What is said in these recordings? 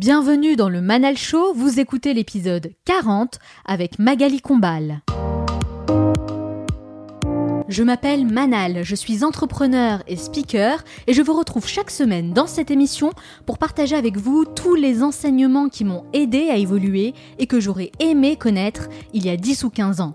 Bienvenue dans le Manal Show, vous écoutez l'épisode 40 avec Magali Combal. Je m'appelle Manal, je suis entrepreneur et speaker et je vous retrouve chaque semaine dans cette émission pour partager avec vous tous les enseignements qui m'ont aidé à évoluer et que j'aurais aimé connaître il y a 10 ou 15 ans.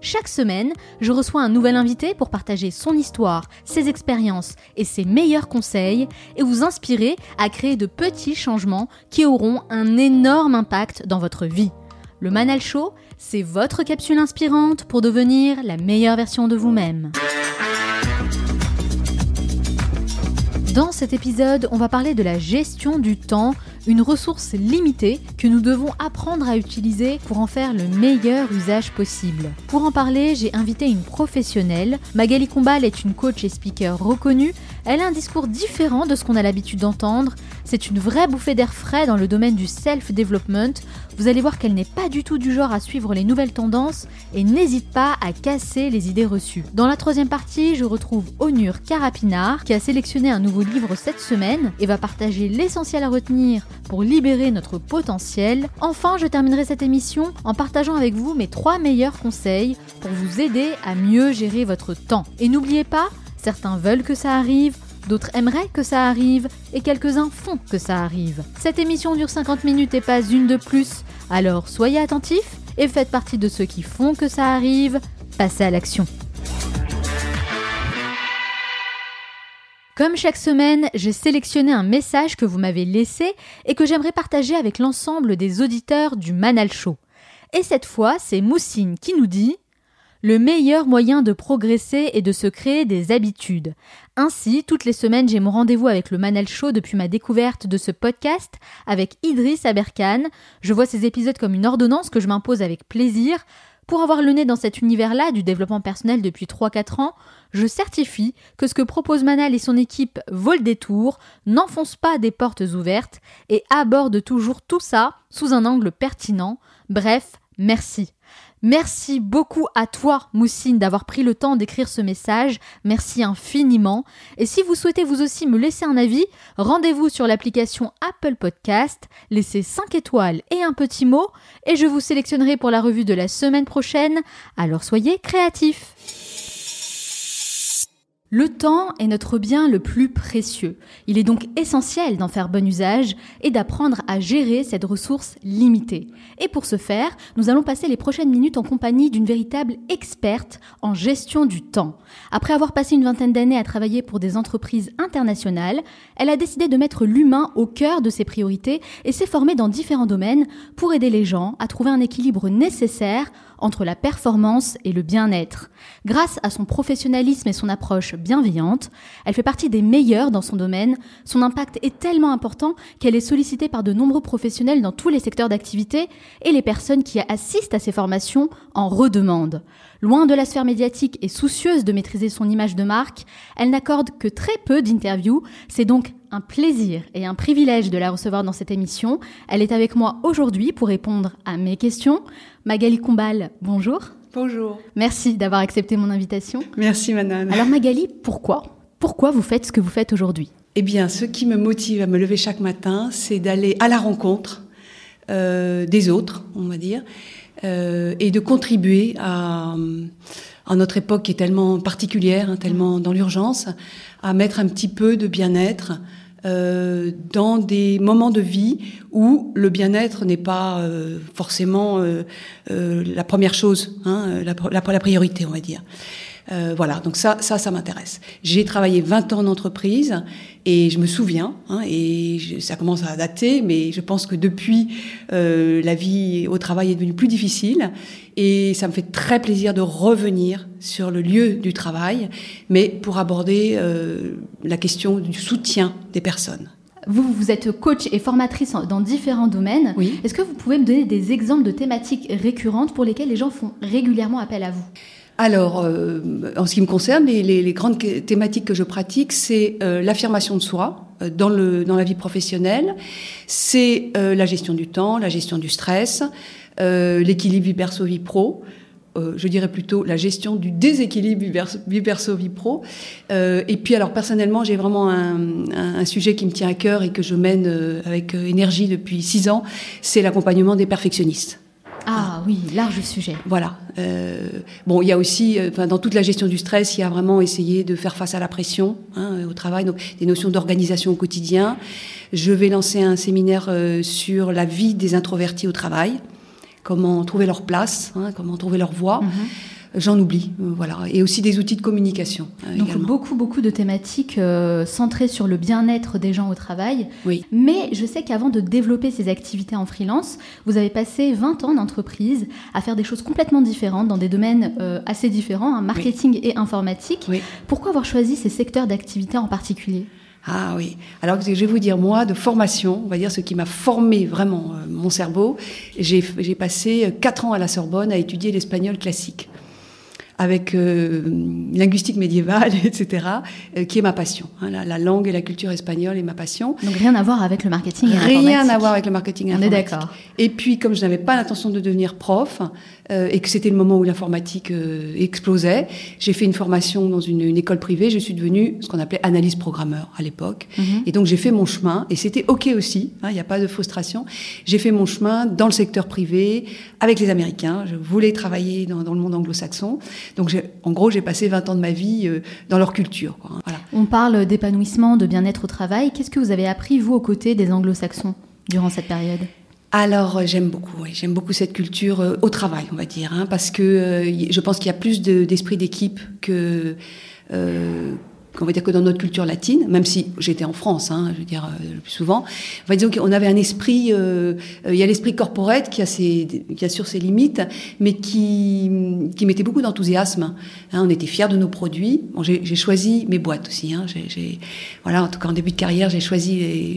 chaque semaine, je reçois un nouvel invité pour partager son histoire, ses expériences et ses meilleurs conseils et vous inspirer à créer de petits changements qui auront un énorme impact dans votre vie. Le Manal Show, c'est votre capsule inspirante pour devenir la meilleure version de vous-même. Dans cet épisode, on va parler de la gestion du temps, une ressource limitée que nous devons apprendre à utiliser pour en faire le meilleur usage possible. Pour en parler, j'ai invité une professionnelle. Magali Combal est une coach et speaker reconnue. Elle a un discours différent de ce qu'on a l'habitude d'entendre. C'est une vraie bouffée d'air frais dans le domaine du self-development. Vous allez voir qu'elle n'est pas du tout du genre à suivre les nouvelles tendances et n'hésite pas à casser les idées reçues. Dans la troisième partie, je retrouve Onur Karapinar qui a sélectionné un nouveau livre cette semaine et va partager l'essentiel à retenir pour libérer notre potentiel. Enfin, je terminerai cette émission en partageant avec vous mes trois meilleurs conseils pour vous aider à mieux gérer votre temps. Et n'oubliez pas, certains veulent que ça arrive, d'autres aimeraient que ça arrive, et quelques-uns font que ça arrive. Cette émission dure 50 minutes et pas une de plus, alors soyez attentifs et faites partie de ceux qui font que ça arrive. Passez à l'action. Comme chaque semaine, j'ai sélectionné un message que vous m'avez laissé et que j'aimerais partager avec l'ensemble des auditeurs du Manal Show. Et cette fois, c'est Moussine qui nous dit le meilleur moyen de progresser est de se créer des habitudes. Ainsi, toutes les semaines, j'ai mon rendez-vous avec le Manal Show depuis ma découverte de ce podcast avec Idriss Aberkan. Je vois ces épisodes comme une ordonnance que je m'impose avec plaisir. Pour avoir le nez dans cet univers-là du développement personnel depuis 3-4 ans, je certifie que ce que propose Manal et son équipe vaut le détour, n'enfonce pas des portes ouvertes et aborde toujours tout ça sous un angle pertinent. Bref, merci. Merci beaucoup à toi, Moussine, d'avoir pris le temps d'écrire ce message. Merci infiniment. Et si vous souhaitez vous aussi me laisser un avis, rendez-vous sur l'application Apple Podcast, laissez 5 étoiles et un petit mot, et je vous sélectionnerai pour la revue de la semaine prochaine. Alors soyez créatifs. Le temps est notre bien le plus précieux. Il est donc essentiel d'en faire bon usage et d'apprendre à gérer cette ressource limitée. Et pour ce faire, nous allons passer les prochaines minutes en compagnie d'une véritable experte en gestion du temps. Après avoir passé une vingtaine d'années à travailler pour des entreprises internationales, elle a décidé de mettre l'humain au cœur de ses priorités et s'est formée dans différents domaines pour aider les gens à trouver un équilibre nécessaire entre la performance et le bien-être. Grâce à son professionnalisme et son approche bienveillante, elle fait partie des meilleures dans son domaine. Son impact est tellement important qu'elle est sollicitée par de nombreux professionnels dans tous les secteurs d'activité et les personnes qui assistent à ses formations en redemandent. Loin de la sphère médiatique et soucieuse de maîtriser son image de marque, elle n'accorde que très peu d'interviews. C'est donc un plaisir et un privilège de la recevoir dans cette émission. Elle est avec moi aujourd'hui pour répondre à mes questions. Magali Combal, bonjour. Bonjour. Merci d'avoir accepté mon invitation. Merci Manan. Alors Magali, pourquoi? Pourquoi vous faites ce que vous faites aujourd'hui? Eh bien, ce qui me motive à me lever chaque matin, c'est d'aller à la rencontre euh, des autres, on va dire, euh, et de contribuer à, à, notre époque qui est tellement particulière, hein, tellement dans l'urgence, à mettre un petit peu de bien-être euh, dans des moments de vie où le bien-être n'est pas euh, forcément euh, euh, la première chose, hein, la, la, la, priorité, on va dire. Euh, voilà, donc ça, ça, ça m'intéresse. J'ai travaillé 20 ans en entreprise et je me souviens, hein, et je, ça commence à dater, mais je pense que depuis, euh, la vie au travail est devenue plus difficile et ça me fait très plaisir de revenir sur le lieu du travail, mais pour aborder euh, la question du soutien des personnes. vous, vous êtes coach et formatrice dans différents domaines. Oui. Est-ce que vous pouvez me donner des exemples de thématiques récurrentes pour lesquelles les gens font régulièrement appel à vous? Alors, euh, en ce qui me concerne, les, les- les grandes que- thématiques que je pratique, c'est euh, l'affirmation de soi euh, dans, le, dans la vie professionnelle, c'est euh, la gestion du temps, la gestion du stress, euh, l'équilibre vie perso vie pro. je dirais plutôt la gestion du déséquilibre vie perso- vie perso vie pro. Et puis alors personnellement, j'ai vraiment un, sujet qui me tient à cœur et que je mène avec énergie depuis six ans, c'est l'accompagnement des perfectionnistes. Ah oui, large sujet. Voilà. Euh, bon, il y a aussi, euh, dans toute la gestion du stress, il y a vraiment essayé de faire face à la pression hein, au travail, donc des notions d'organisation au quotidien. Je vais lancer un séminaire euh, sur la vie des introvertis au travail, comment trouver leur place, hein, comment trouver leur voie. J'en oublie, euh, voilà, et aussi des outils de communication euh, Donc également. beaucoup, beaucoup de thématiques euh, centrées sur le bien-être des gens au travail. Oui. Mais je sais qu'avant de développer ces activités en freelance, vous avez passé 20 ans d'entreprise à faire des choses complètement différentes dans des domaines assez différents, hein, marketing et informatique. Oui. Pourquoi avoir choisi ces secteurs d'activité en particulier? Ah oui. Alors je vais vous dire, moi, de formation, on va dire ce qui m'a formé vraiment euh, mon cerveau, j'ai passé quatre ans à la Sorbonne à étudier l'espagnol classique, avec euh, linguistique médiévale, etc., euh, qui est ma passion. hein. la, la langue et la culture espagnole est ma passion. Donc rien à voir avec le marketing et Rien à voir avec le marketing et On est d'accord. Et puis, comme je n'avais pas l'intention de devenir prof, euh, et que c'était le moment où l'informatique euh, explosait, j'ai fait une formation dans une, une école privée. Je suis devenue ce qu'on appelait analyse programmeur à l'époque. Mhm. Et donc, j'ai fait mon chemin, et c'était OK aussi, hein, il n'y a pas de frustration. J'ai fait mon chemin dans le secteur privé, avec les Américains. Je voulais travailler dans, dans le monde anglo-saxon. Donc, en gros, j'ai passé 20 ans de ma vie euh, dans leur culture. quoi, hein. Voilà. On parle d'épanouissement, de bien-être au travail. Qu'est-ce que vous avez appris, vous, aux côtés des anglo-saxons durant cette période? Alors euh, j'aime beaucoup, oui, j'aime beaucoup cette culture euh, au travail, on va dire, hein, parce que euh, je pense qu'il y a plus de- d'esprit d'équipe que euh, qu'on va dire que dans notre culture latine, même si j'étais en France, hein, je veux dire euh, le plus souvent, on va dire qu'on avait un esprit, euh, il y a l'esprit corporate qui a ses, qui a sur ses limites, mais qui qui mettait beaucoup d'enthousiasme. Hein, on était fiers de nos produits. Bon, j'ai choisi mes boîtes aussi. Hein, voilà, en tout cas en début de carrière, j'ai choisi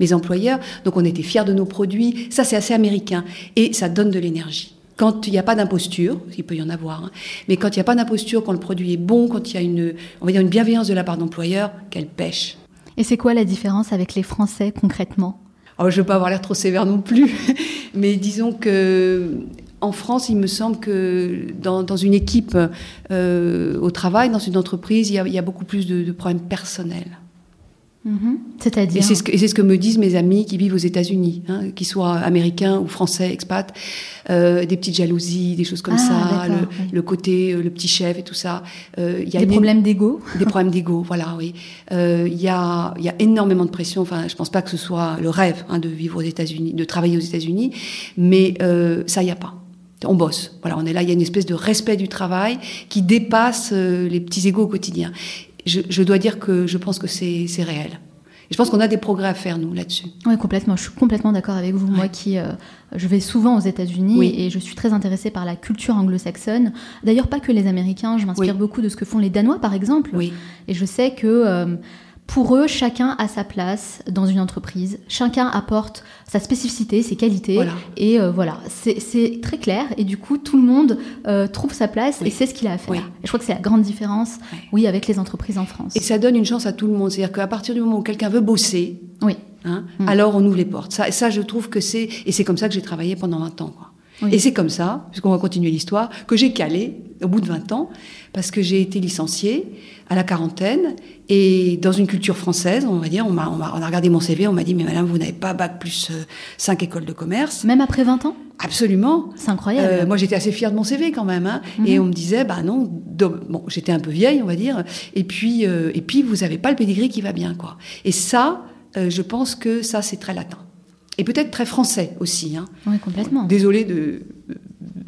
mes employeurs. Donc on était fiers de nos produits. Ça, c'est assez américain et ça donne de l'énergie. Quand il n'y a pas d'imposture, il peut y en avoir, hein, mais quand il n'y a pas d'imposture, quand le produit est bon, quand il y a une, on va dire une bienveillance de la part d'employeur, qu'elle pêche. Et c'est quoi la différence avec les Français concrètement? Alors, je ne veux pas avoir l'air trop sévère non plus, mais disons que en France, il me semble que dans, dans une équipe euh, au travail, dans une entreprise, il y a, il y a beaucoup plus de, de problèmes personnels. Mhm. C'est-à-dire Et c'est ce, que- ce me disent mes amis qui vivent aux États-Unis, hein, qu'ils soient américains ou français, expats, euh, des petites jalousies, des choses comme Ah, ça, le, d'accord, oui. le côté, euh, le petit chef et tout ça. Euh, y a des une- problèmes d'ego des problèmes d'ego, voilà, oui. Euh, Il y, a, y a énormément de pression. Enfin, je pense pas que ce soit le rêve hein, de vivre aux États-Unis, de travailler aux États-Unis, mais ça, il y a pas. On bosse. Voilà, on est là. Il y a une espèce de respect du travail qui dépasse les petits égos au quotidien. Je, je dois dire que je pense que c'est réel. Et je pense qu'on a des progrès à faire nous là-dessus. Oui, complètement. Je suis complètement d'accord avec vous. Moi qui, euh, je vais souvent aux États-Unis Oui. et je suis très intéressée par la culture anglo-saxonne. D'ailleurs, pas que les Américains. Je m'inspire Oui. beaucoup de ce que font les Danois, par exemple. Oui. Et je sais que euh, pour eux, chacun a sa place dans une entreprise. Chacun apporte sa spécificité, ses qualités. Voilà. Et euh, voilà, c'est très clair. Et du coup, tout le monde euh, trouve sa place Oui. et sait ce qu'il a à faire. Oui. Et je crois que c'est la grande différence, oui, avec les entreprises en France. Et ça donne une chance à tout le monde. C'est-à-dire qu'à partir du moment où quelqu'un veut bosser, Oui. hein, Mm. alors on ouvre les portes. Ça, ça je trouve que c'est... Et c'est comme ça que j'ai travaillé pendant 20 ans. Quoi. Oui. Et c'est comme ça, puisqu'on va continuer l'histoire, que j'ai calé au bout de 20 ans, parce que j'ai été licenciée à la quarantaine, et dans une culture française, on va dire, on, m'a, on, on a regardé mon CV, on m'a dit, mais madame, vous n'avez pas bac plus 5 écoles de commerce. Même après 20 ans? Absolument. C'est incroyable. Euh, moi, j'étais assez fière de mon CV quand même, hein, Mhm. et on me disait, bah non, bon, j'étais un peu vieille, on va dire, et puis, euh, et puis, vous avez pas le pedigree qui va bien, quoi. Et ça, euh, je pense que ça, c'est très latin, et peut-être très français aussi. Hein. Oui, complètement. Désolé de,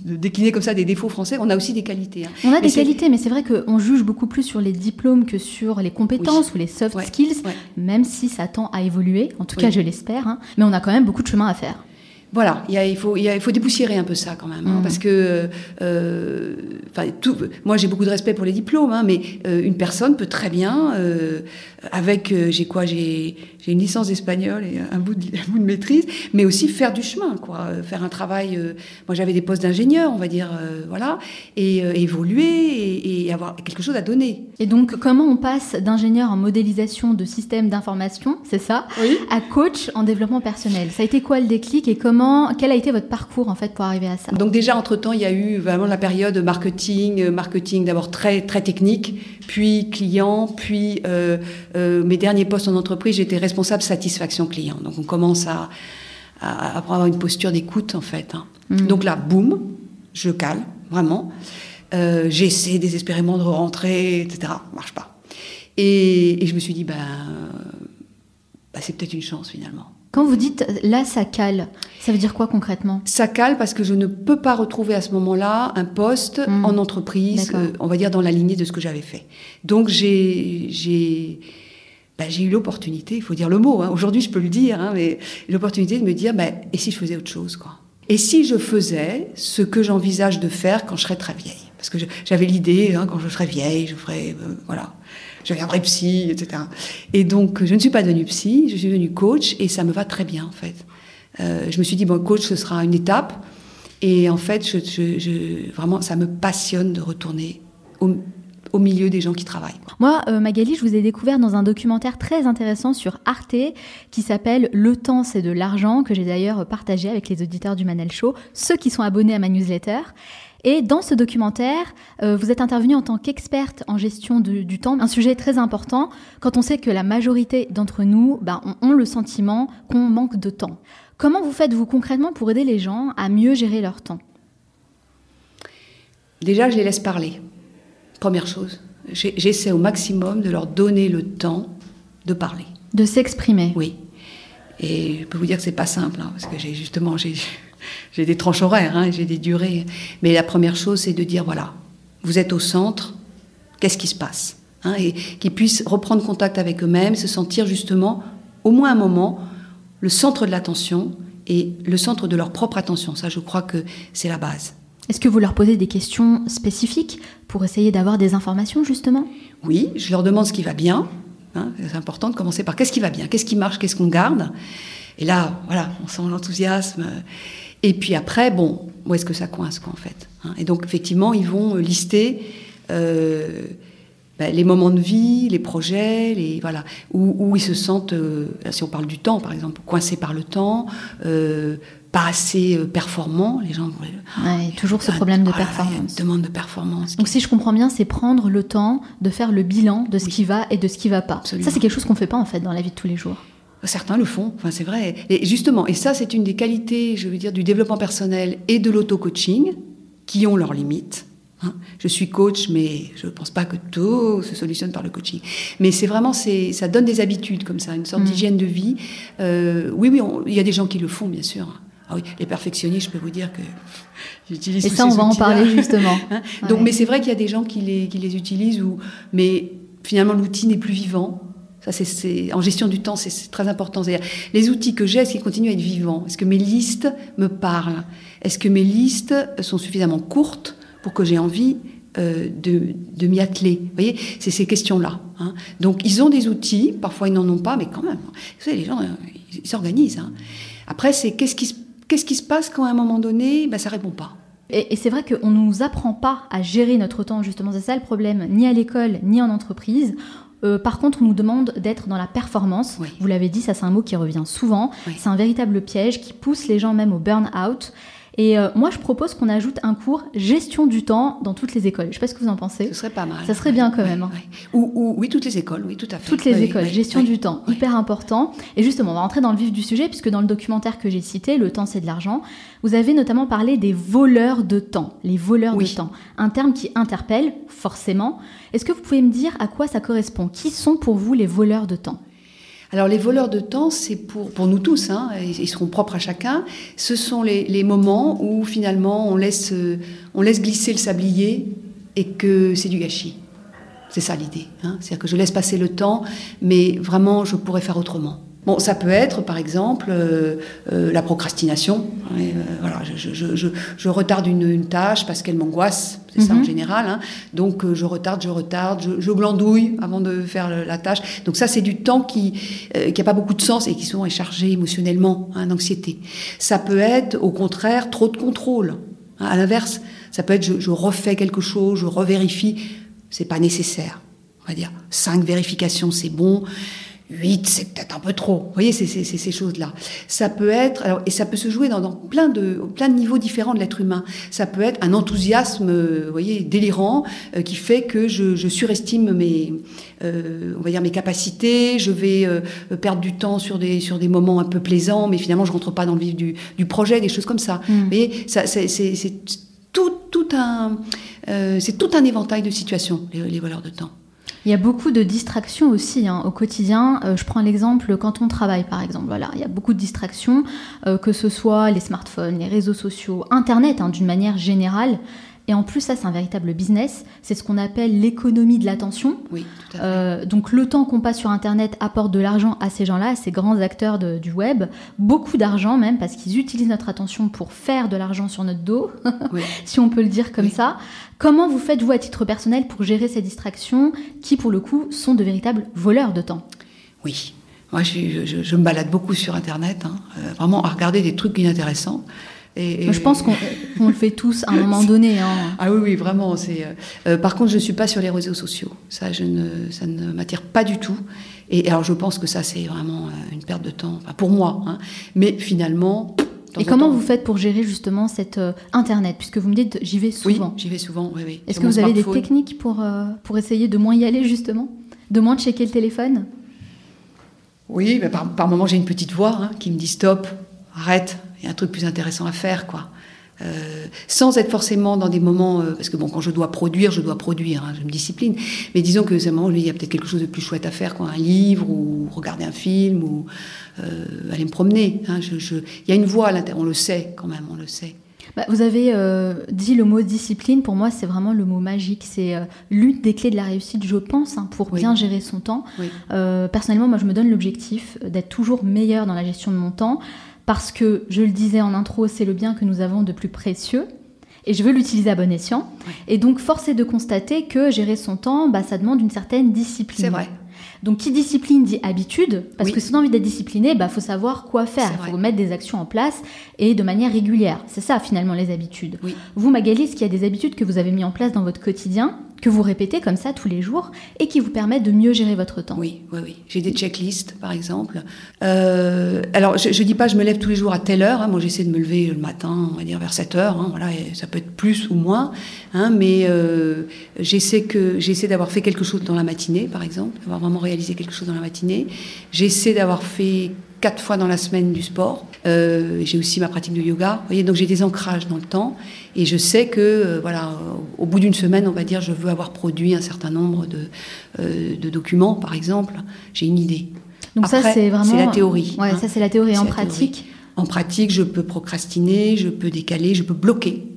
de décliner comme ça des défauts français. On a aussi des qualités. hein. On a Mais des qualités, mais c'est vrai qu'on juge beaucoup plus sur les diplômes que sur les compétences ou les soft Ouais, skills, ouais. même si ça tend à évoluer, en tout Oui. cas je l'espère, hein. mais on a quand même beaucoup de chemin à faire. Voilà, il, y a- il, faut, il, y a- il faut dépoussiérer un peu ça quand même, hein, Mhm. parce que euh, enfin, tout, moi j'ai beaucoup de respect pour les diplômes, hein, mais euh, une personne peut très bien, euh, avec, euh, j'ai quoi, j'ai une licence d'espagnol et un bout, de, un bout de maîtrise, mais aussi faire du chemin, quoi, faire un travail. moi j'avais des postes d'ingénieur, on va dire, voilà, et évoluer et, et, avoir quelque chose à donner. Et donc comment on passe d'ingénieur en modélisation de systèmes d'information, c'est ça, oui. à coach en développement personnel? Ça a été quoi le déclic et comment, quel a été votre parcours en fait pour arriver à ça? Donc déjà entre temps il y a eu vraiment la période marketing, euh, marketing d'abord très très technique, puis client, puis euh, euh, mes derniers postes en entreprise, j'étais responsable satisfaction client. Donc on commence à, à, avoir une posture d'écoute en fait. Hein. Mm. Donc là, boum, je cale vraiment. J'essaie désespérément de rentrer, etc. Marche pas. Et, je me suis dit, ben, bah, c'est peut-être une chance finalement. Quand vous dites là, ça cale, ça veut dire quoi concrètement? Ça cale parce que je ne peux pas retrouver à ce moment-là un poste hmm. en entreprise, euh, on va dire dans la lignée de ce que j'avais fait. Donc j'ai ben, j'ai eu l'opportunité, il faut dire le mot. Hein. Aujourd'hui, je peux le dire, hein, mais l'opportunité de me dire, ben, et si je faisais autre chose, quoi? Et si je faisais ce que j'envisage de faire quand je serai très vieille? Parce que j'avais l'idée, hein, quand je serai vieille, je ferai, euh, voilà je deviendrai psy, etc. Et donc, je ne suis pas devenue psy, je suis devenue coach et ça me va très bien, en fait. Euh, je me suis dit, bon, coach, ce sera une étape. Et en fait, vraiment, ça me passionne de retourner au, milieu des gens qui travaillent. Moi, euh, Magali, je vous ai découvert dans un documentaire très intéressant sur Arte qui s'appelle Le temps, c'est de l'argent, que j'ai d'ailleurs partagé avec les auditeurs du Manel Show, ceux qui sont abonnés à ma newsletter. Et dans ce documentaire, euh, vous êtes intervenue en tant qu'experte en gestion du temps, un sujet très important quand on sait que la majorité d'entre nous ben, ont, le sentiment qu'on manque de temps. Comment vous faites-vous concrètement pour aider les gens à mieux gérer leur temps? Déjà, je les laisse parler. Première chose. J'essaie au maximum de leur donner le temps de parler. De s'exprimer. Oui. Et je peux vous dire que c'est pas simple, hein, parce que j'ai justement j'ai j'ai des tranches horaires, hein, j'ai des durées. Mais la première chose, c'est de dire voilà, vous êtes au centre, qu'est-ce qui se passe hein, Et qu'ils puissent reprendre contact avec eux-mêmes, se sentir justement, au moins un moment, le centre de l'attention et le centre de leur propre attention. Ça, je crois que c'est la base. Est-ce que vous leur posez des questions spécifiques pour essayer d'avoir des informations, justement? Oui, je leur demande ce qui va bien. Hein, c'est important de commencer par qu'est-ce qui va bien, qu'est-ce qui marche, qu'est-ce qu'on garde. Et là, voilà, on sent l'enthousiasme. Et puis après, bon, où est-ce que ça coince, quoi, en fait hein? Et donc, effectivement, ils vont euh, lister euh, ben, les moments de vie, les projets, les, voilà, où, où ils se sentent, euh, si on parle du temps, par exemple, coincés par le temps, euh, pas assez performants. Les gens ouais, toujours ce problème de performance. demande de performance. Donc, si je comprends bien, c'est prendre le temps de faire le bilan de ce qui va et de ce qui va pas. Ça, c'est quelque chose qu'on fait pas, en fait, dans la vie de tous les jours. Certains le font, enfin c'est vrai. Et justement, et ça c'est une des qualités, je veux dire, du développement personnel et de l'auto-coaching qui ont leurs limites. Hein. Je suis coach, mais je ne pense pas que tout se solutionne par le coaching. Mais c'est vraiment, ça donne des habitudes comme ça, une sorte mm. d'hygiène de vie. Euh, oui, oui, il y a des gens qui le font, bien sûr. Ah oui, les perfectionnistes, je peux vous dire que j'utilise. Et ça, on va en parler justement. Hein? Donc, mais c'est vrai qu'il y a des gens qui les, qui les utilisent, ou, mais finalement l'outil n'est plus vivant. En gestion du temps, c'est, très important. Les outils que j'ai, est-ce qu'ils continuent à être vivants? Est-ce que mes listes me parlent? Est-ce que mes listes sont suffisamment courtes pour que j'ai envie euh, de, m'y atteler? Vous voyez, c'est ces questions-là. Hein. Donc, ils ont des outils, parfois ils n'en ont pas, mais quand même. Vous savez, les gens, euh, ils s'organisent. Hein. Après, c'est qu'est-ce qui, qu'est-ce qui se passe quand à un moment donné, ben, ça répond pas? Et, c'est vrai qu'on ne nous apprend pas à gérer notre temps, justement, c'est ça le problème, ni à l'école, ni en entreprise. Euh, par contre, on nous demande d'être dans la performance. Vous l'avez dit, ça c'est un mot qui revient souvent. C'est un véritable piège qui pousse les gens même au burn-out. Et euh, moi, je propose qu'on ajoute un cours gestion du temps dans toutes les écoles. Je ne sais pas ce que vous en pensez. Ce serait pas mal. Ça serait bien quand même. Hein. Ou, oui, toutes les écoles, oui, tout à fait. Toutes les écoles, gestion du temps, hyper important. Et justement, on va rentrer dans le vif du sujet, puisque dans le documentaire que j'ai cité, Le temps, c'est de l'argent, vous avez notamment parlé des voleurs de temps. Les voleurs de temps. Un terme qui interpelle, forcément. Est-ce que vous pouvez me dire à quoi ça correspond? Qui sont pour vous les voleurs de temps? Alors les voleurs de temps, c'est pour, pour nous tous, hein, ils seront propres à chacun. Ce sont les, les moments où finalement on laisse, euh, on laisse glisser le sablier et que c'est du gâchis. C'est ça l'idée. Hein. C'est-à-dire que je laisse passer le temps, mais vraiment je pourrais faire autrement. Bon, ça peut être, par exemple, euh, euh, la procrastination. Euh, voilà, je, je, je, je, retarde une, une tâche parce qu'elle m'angoisse, c'est ça en Mhm. général. hein. Donc, je retarde, je retarde, je, glandouille avant de faire le- la tâche. Donc, ça, c'est du temps qui euh, qui a pas beaucoup de sens et qui souvent est chargé émotionnellement, hein, d'anxiété. Ça peut être, au contraire, trop de contrôle. hein. à l'inverse, ça peut être, je, je refais quelque chose, je revérifie. C'est pas nécessaire. On va dire, cinq vérifications, c'est bon. 8, c'est peut-être un peu trop. Vous voyez, c'est c'est- c'est ces choses-là. Ça peut être, alors, et ça peut se jouer dans, dans plein, de, plein de niveaux différents de l'être humain. Ça peut être un enthousiasme, euh, vous voyez, délirant, euh, qui fait que je, je surestime mes, euh, on va dire mes capacités. Je vais euh, perdre du temps sur des sur des moments un peu plaisants, mais finalement je rentre pas dans le vif du, du projet, des choses comme ça. Mm. Vous voyez, ça, c'est c'est- c'est tout, tout un, euh, c'est tout un éventail de situations, les, les voleurs de temps. Il y a beaucoup de distractions aussi hein, au quotidien. Euh, je prends l'exemple quand on travaille, par exemple. Voilà, il y a beaucoup de distractions, euh, que ce soit les smartphones, les réseaux sociaux, Internet, hein, d'une manière générale. Et en plus, ça, c'est un véritable business. C'est ce qu'on appelle l'économie de l'attention. Oui, tout à fait. Euh, donc le temps qu'on passe sur Internet apporte de l'argent à ces gens-là, à ces grands acteurs de- du web, beaucoup d'argent même parce qu'ils utilisent notre attention pour faire de l'argent sur notre dos, Oui. si on peut le dire comme Oui. ça. Comment vous faites vous à titre personnel pour gérer ces distractions qui pour le coup sont de véritables voleurs de temps? Oui. Moi, je, je- je me balade beaucoup sur Internet, hein, euh, vraiment à regarder des trucs inintéressants. Et, Je pense qu'on le fait tous à un moment donné. hein. Ah oui, oui, vraiment. Euh, euh, par contre, je ne suis pas sur les réseaux sociaux. Ça, je ne, ça ne m'attire pas du tout. Et alors, je pense que ça, c'est vraiment euh, une perte de temps, enfin, pour moi. hein. Mais finalement. Et en comment temps- vous faites pour gérer justement cette euh, Internet? Puisque vous me dites j'y vais Oui, souvent. j'y vais souvent. Oui, oui. Est-ce que vous avez des techniques pour, euh, pour essayer de moins y aller justement? De moins checker le téléphone? Oui, mais par, par moment, j'ai une petite voix hein, qui me dit stop, arrête, il y a un truc plus intéressant à faire, quoi. Euh, sans être forcément dans des moments, euh, parce que bon, quand je dois produire, je dois produire, hein, je me discipline. Mais disons que c'est un moment où il y a peut-être quelque chose de plus chouette à faire, quoi, un livre ou regarder un film ou euh, aller me promener. hein. je, je- Il y a une voix à l'intérieur, on le sait quand même, on le sait. Bah, vous avez dit le mot discipline. Pour moi, c'est vraiment le mot magique. C'est l'une des clés de la réussite, je pense, hein, pour Oui. bien gérer son temps. Oui. Personnellement, moi, je me donne l'objectif d'être toujours meilleur dans la gestion de mon temps parce que, je le disais en intro, c'est le bien que nous avons de plus précieux. Et je veux l'utiliser à bon escient. Ouais. Et donc, force est de constater que gérer son temps, bah, ça demande une certaine discipline. C'est vrai. Donc, qui discipline dit habitude, parce Oui. que si on a envie d'être discipliné, il bah, faut savoir quoi faire. Il faut mettre des actions en place et de manière régulière. C'est ça, finalement, les habitudes. Oui. Vous, Magali, est-ce qu'il y a des habitudes que vous avez mis en place dans votre quotidien, que vous répétez comme ça tous les jours, et qui vous permettent de mieux gérer votre temps? Oui, oui, oui. J'ai des checklists, par exemple. Euh, alors, je, je dis pas, je me lève tous les jours à telle heure. hein. Moi, j'essaie de me lever le matin, on va dire vers 7 heures. hein. Voilà, et ça peut être plus ou moins. hein. mais euh, j'essaie que j'essaie d'avoir fait quelque chose dans la matinée, par exemple, d'avoir vraiment réalisé quelque chose dans la matinée. J'essaie d'avoir fait quatre fois dans la semaine du sport. Euh, j'ai aussi ma pratique de yoga. Vous voyez, donc j'ai des ancrages dans le temps. Et je sais que, euh, voilà, au bout d'une semaine, on va dire, je veux avoir produit un certain nombre de, euh, de documents, par exemple. J'ai une idée. Donc ça, c'est vraiment... c'est la théorie, Ouais, hein. ça, c'est la théorie. En pratique, En pratique, je peux procrastiner, je peux décaler, je peux bloquer.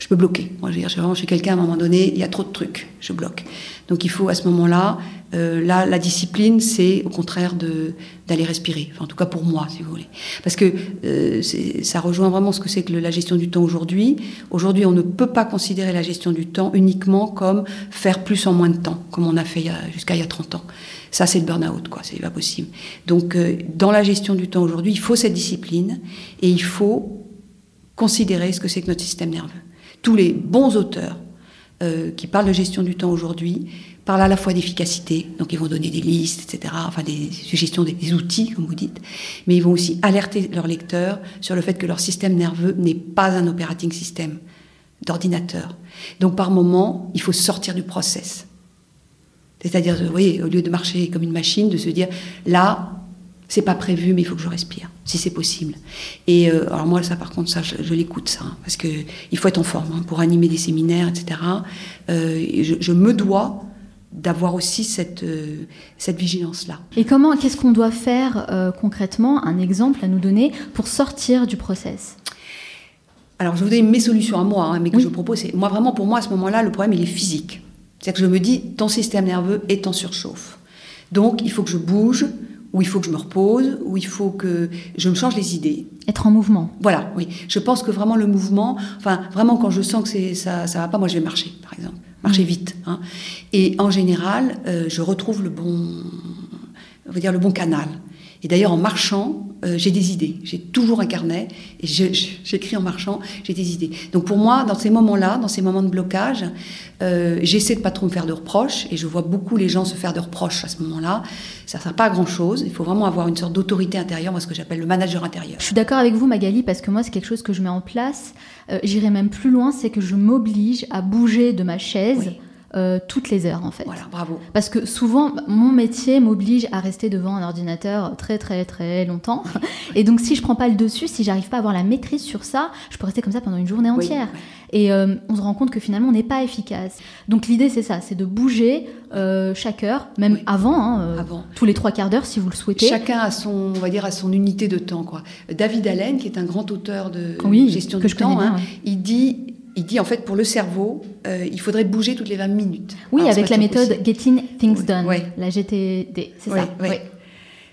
Je peux bloquer. Moi, je veux dire, je suis vraiment chez quelqu'un à un moment donné, il y a trop de trucs, je bloque. Donc il faut à ce moment-là, euh, là, la discipline, c'est au contraire de d'aller respirer. Enfin, en tout cas pour moi, si vous voulez, parce que euh, ça rejoint vraiment ce que c'est que le- la gestion du temps aujourd'hui. Aujourd'hui, on ne peut pas considérer la gestion du temps uniquement comme faire plus en moins de temps, comme on a fait jusqu'à il y a 30 ans. Ça, c'est le burn-out, quoi. C'est pas possible. Donc, euh, dans la gestion du temps aujourd'hui, il faut cette discipline et il faut considérer ce que c'est que notre système nerveux. Tous les bons auteurs euh, qui parlent de gestion du temps aujourd'hui parlent à la fois d'efficacité, donc ils vont donner des listes, etc., enfin des suggestions, des, des outils, comme vous dites, mais ils vont aussi alerter leurs lecteurs sur le fait que leur système nerveux n'est pas un operating system d'ordinateur. Donc par moment, il faut sortir du process. C'est-à-dire, vous voyez, au lieu de marcher comme une machine, de se dire, là, c'est pas prévu, mais il faut que je respire, si c'est possible. Et euh, alors moi, ça, par contre, ça, je, je l'écoute, ça, hein, parce que il faut être en forme hein, pour animer des séminaires, etc. Euh, et je, je me dois d'avoir aussi cette, euh, cette vigilance-là. Et comment, qu'est-ce qu'on doit faire concrètement Un exemple à nous donner pour sortir du process? Alors, je vous donne mes solutions à moi, hein, mais que Oui. je propose. Moi vraiment pour moi à ce moment-là, le problème il est physique. C'est-à-dire que je me dis, ton système nerveux est en surchauffe. Donc, il faut que je bouge où il faut que je me repose, où il faut que je me change les idées. Être en mouvement. Voilà, oui. Je pense que vraiment le mouvement, enfin vraiment quand je sens que c'est ça, ça va pas, moi je vais marcher, par exemple, marcher vite. Hein. Et en général, euh, je retrouve le bon, on va dire le bon canal. Et d'ailleurs, en marchant, euh, j'ai des idées. J'ai toujours un carnet et j'écris en marchant, j'ai des idées. Donc pour moi, dans ces moments-là, dans ces moments de blocage, euh, j'essaie de pas trop me faire de reproches et je vois beaucoup les gens se faire de reproches à ce moment-là. Ça ne sert pas à grand-chose. Il faut vraiment avoir une sorte d'autorité intérieure, moi ce que j'appelle le manager intérieur. Je suis d'accord avec vous, Magali, parce que moi c'est quelque chose que je mets en place. Euh, j'irai même plus loin, c'est que je m'oblige à bouger de ma chaise. Euh, toutes les heures en fait. Voilà, bravo. Parce que souvent, mon métier m'oblige à rester devant un ordinateur très très très longtemps. Et donc, si je prends pas le dessus, si j'arrive pas à avoir la maîtrise sur ça, je peux rester comme ça pendant une journée entière. Et euh, on se rend compte que finalement, on n'est pas efficace. Donc, l'idée, c'est ça, c'est de bouger euh, chaque heure, même avant, hein, avant, tous les trois quarts d'heure, si vous le souhaitez. Chacun a son, on va dire, à son unité de temps. Quoi. David Allen, qui est un grand auteur de gestion du temps, hein, il dit il dit en fait pour le cerveau, euh, il faudrait bouger toutes les 20 minutes. Oui, avec la méthode Getting Things Done, la GTD, c'est ça.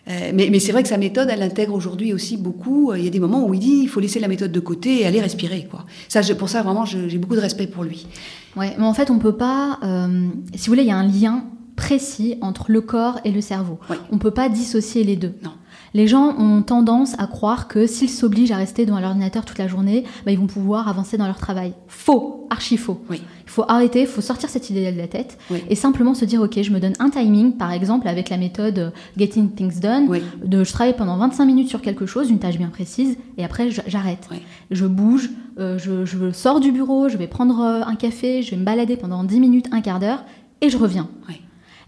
Euh, mais, mais c'est vrai que sa méthode, elle intègre aujourd'hui aussi beaucoup. Il y a des moments où il dit il faut laisser la méthode de côté et aller respirer. Quoi. Ça, pour ça, vraiment, j'ai beaucoup de respect pour lui. Ouais, mais en fait, on peut pas. Euh, si vous voulez, il y a un lien précis entre le corps et le cerveau. On peut pas dissocier les deux. Non. Les gens ont tendance à croire que s'ils s'obligent à rester devant l'ordinateur toute la journée, bah, ils vont pouvoir avancer dans leur travail. Faux, archi faux. Oui. Il faut arrêter, il faut sortir cette idée de la tête et simplement se dire ok, je me donne un timing, par exemple avec la méthode Getting Things Done, de je travaille pendant 25 minutes sur quelque chose, une tâche bien précise, et après j'arrête. Je bouge, euh, je, je, sors du bureau, je vais prendre euh, un café, je vais me balader pendant 10 minutes, un quart d'heure, et je reviens.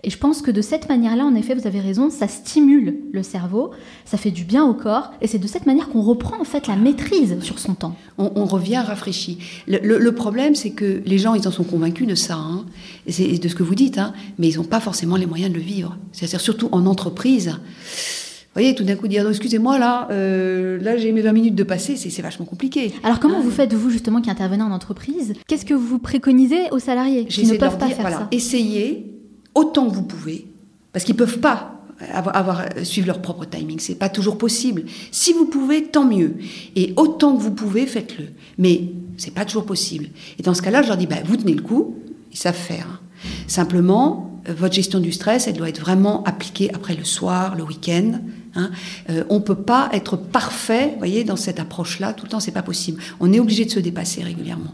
Et je pense que de cette manière-là, en effet, vous avez raison, ça stimule le cerveau, ça fait du bien au corps, et c'est de cette manière qu'on reprend en fait la maîtrise sur son temps. On, revient rafraîchi. Le, problème, c'est que les gens, ils en sont convaincus de ça, hein, et de ce que vous dites, hein, mais ils n'ont pas forcément les moyens de le vivre. C'est-à-dire surtout en entreprise. Vous voyez, tout d'un coup dire excusez-moi là, euh, là j'ai mes 20 minutes de passer, c'est vachement compliqué. Alors comment ah. vous faites vous justement qui intervenez en entreprise? Qu'est-ce que vous préconisez aux salariés qui ne peuvent pas faire ça? Essayez autant que vous pouvez, parce qu'ils ne peuvent pas avoir, suivre leur propre timing. C'est pas toujours possible. Si vous pouvez, tant mieux. Et autant que vous pouvez, faites-le. Mais c'est pas toujours possible. Et dans ce cas-là, je leur dis, bah, vous tenez le coup, ils savent faire. Simplement, euh, votre gestion du stress, elle doit être vraiment appliquée après le soir, le week-end. Hein. Euh, on peut pas être parfait, voyez, dans cette approche-là tout le temps, c'est pas possible. On est obligé de se dépasser régulièrement.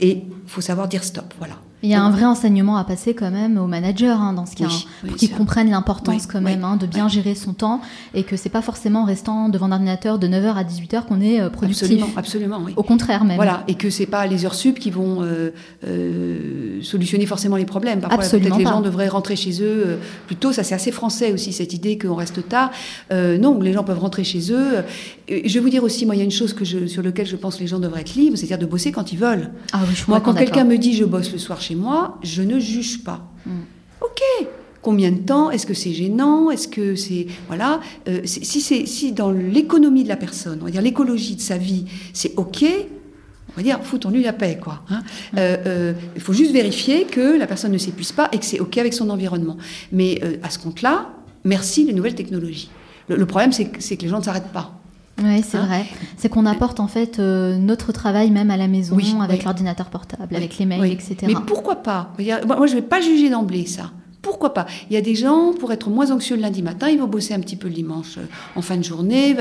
Et il faut savoir dire stop, voilà. Il y a un vrai enseignement à passer quand même aux managers hein, dans ce cas, hein, pour qu'ils comprennent l'importance quand même hein, de bien gérer son temps et que c'est pas forcément en restant devant l'ordinateur de 9h à 18h qu'on est euh, productif. Absolument, absolument, oui. Au contraire même. Voilà, et que c'est pas les heures sup qui vont euh, euh, solutionner forcément les problèmes. Parfois, peut-être les gens devraient rentrer chez eux plus tôt. Ça, c'est assez français aussi cette idée qu'on reste tard. non, les gens peuvent rentrer chez eux. je vais vous dire aussi, moi, il y a une chose que je, sur laquelle je pense que les gens devraient être libres, c'est-à-dire de bosser quand ils veulent. Ah oui, je moi, quand quelqu'un me dit je bosse le soir chez moi, je ne juge pas. Hmm. Ok. Combien de temps Est-ce que c'est gênant Est-ce que c'est voilà euh, Si c'est si dans l'économie de la personne, on va dire l'écologie de sa vie, c'est ok. On va dire foutons-lui la paix quoi. Hein. Hmm. Euh, euh, il faut juste vérifier que la personne ne s'épuise pas et que c'est ok avec son environnement. Mais à ce compte-là, merci les nouvelles technologies. Le, problème c'est que, que les gens ne s'arrêtent pas. Oui, c'est hein vrai. C'est qu'on apporte en fait euh, notre travail même à la maison avec l'ordinateur portable, avec les mails, etc. Mais pourquoi pas? Moi, je ne vais pas juger d'emblée ça. Pourquoi pas? Il y a des gens, pour être moins anxieux le lundi matin, ils vont bosser un petit peu le dimanche euh, en fin de journée.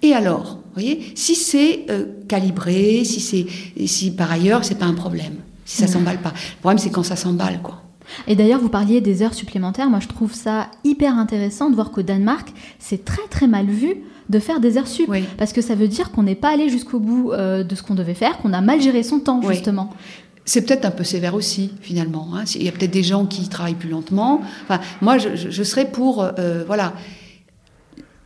Et alors, voyez, si c'est euh, calibré, si c'est, si par ailleurs, c'est pas un problème, si ça s'emballe pas. Le problème, c'est quand ça s'emballe, quoi. Et d'ailleurs, vous parliez des heures supplémentaires. Moi, je trouve ça hyper intéressant de voir qu'au Danemark, c'est très très mal vu de faire des heures sup. Parce que ça veut dire qu'on n'est pas allé jusqu'au bout euh, de ce qu'on devait faire, qu'on a mal géré son temps, justement. C'est peut-être un peu sévère aussi, finalement. Hein. Il y a peut-être des gens qui travaillent plus lentement. Enfin, moi, je, serais pour, euh, voilà,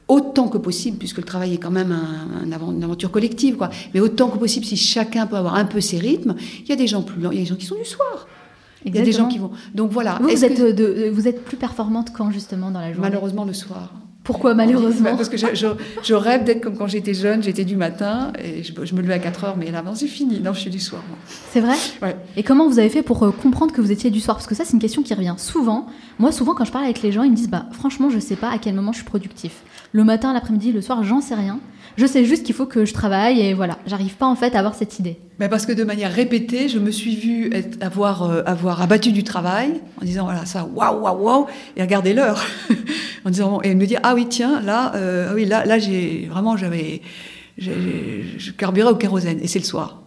autant que possible, puisque le travail est quand même un, une aventure collective, quoi. Mais autant que possible, si chacun peut avoir un peu ses rythmes, il y a des gens plus lents, il y a des gens qui sont du soir. Il y a des gens qui vont. Donc voilà. Vous, êtes, vous êtes plus performante quand justement dans la journée? Malheureusement le soir. Pourquoi malheureusement? Parce que je, je, je rêve d'être comme quand j'étais jeune, j'étais du matin et je, je, me levais à 4 heures, mais là, non, c'est fini. Non, je suis du soir. C'est vrai? Ouais. Et comment vous avez fait pour euh, comprendre que vous étiez du soir? Parce que ça, c'est une question qui revient souvent. Moi, souvent, quand je parle avec les gens, ils me disent bah, franchement, je sais pas à quel moment je suis productif. Le matin, l'après-midi, le soir, j'en sais rien. Je sais juste qu'il faut que je travaille et voilà, j'arrive pas en fait à avoir cette idée. Mais parce que de manière répétée, je me suis vue être, avoir, euh, avoir abattu du travail en disant voilà ça, waouh, waouh, waouh, et regarder l'heure. en disant, et me dire ah oui, tiens, là, euh, oui, là, là j'ai vraiment, j'avais, je carburais au kérosène et c'est le soir.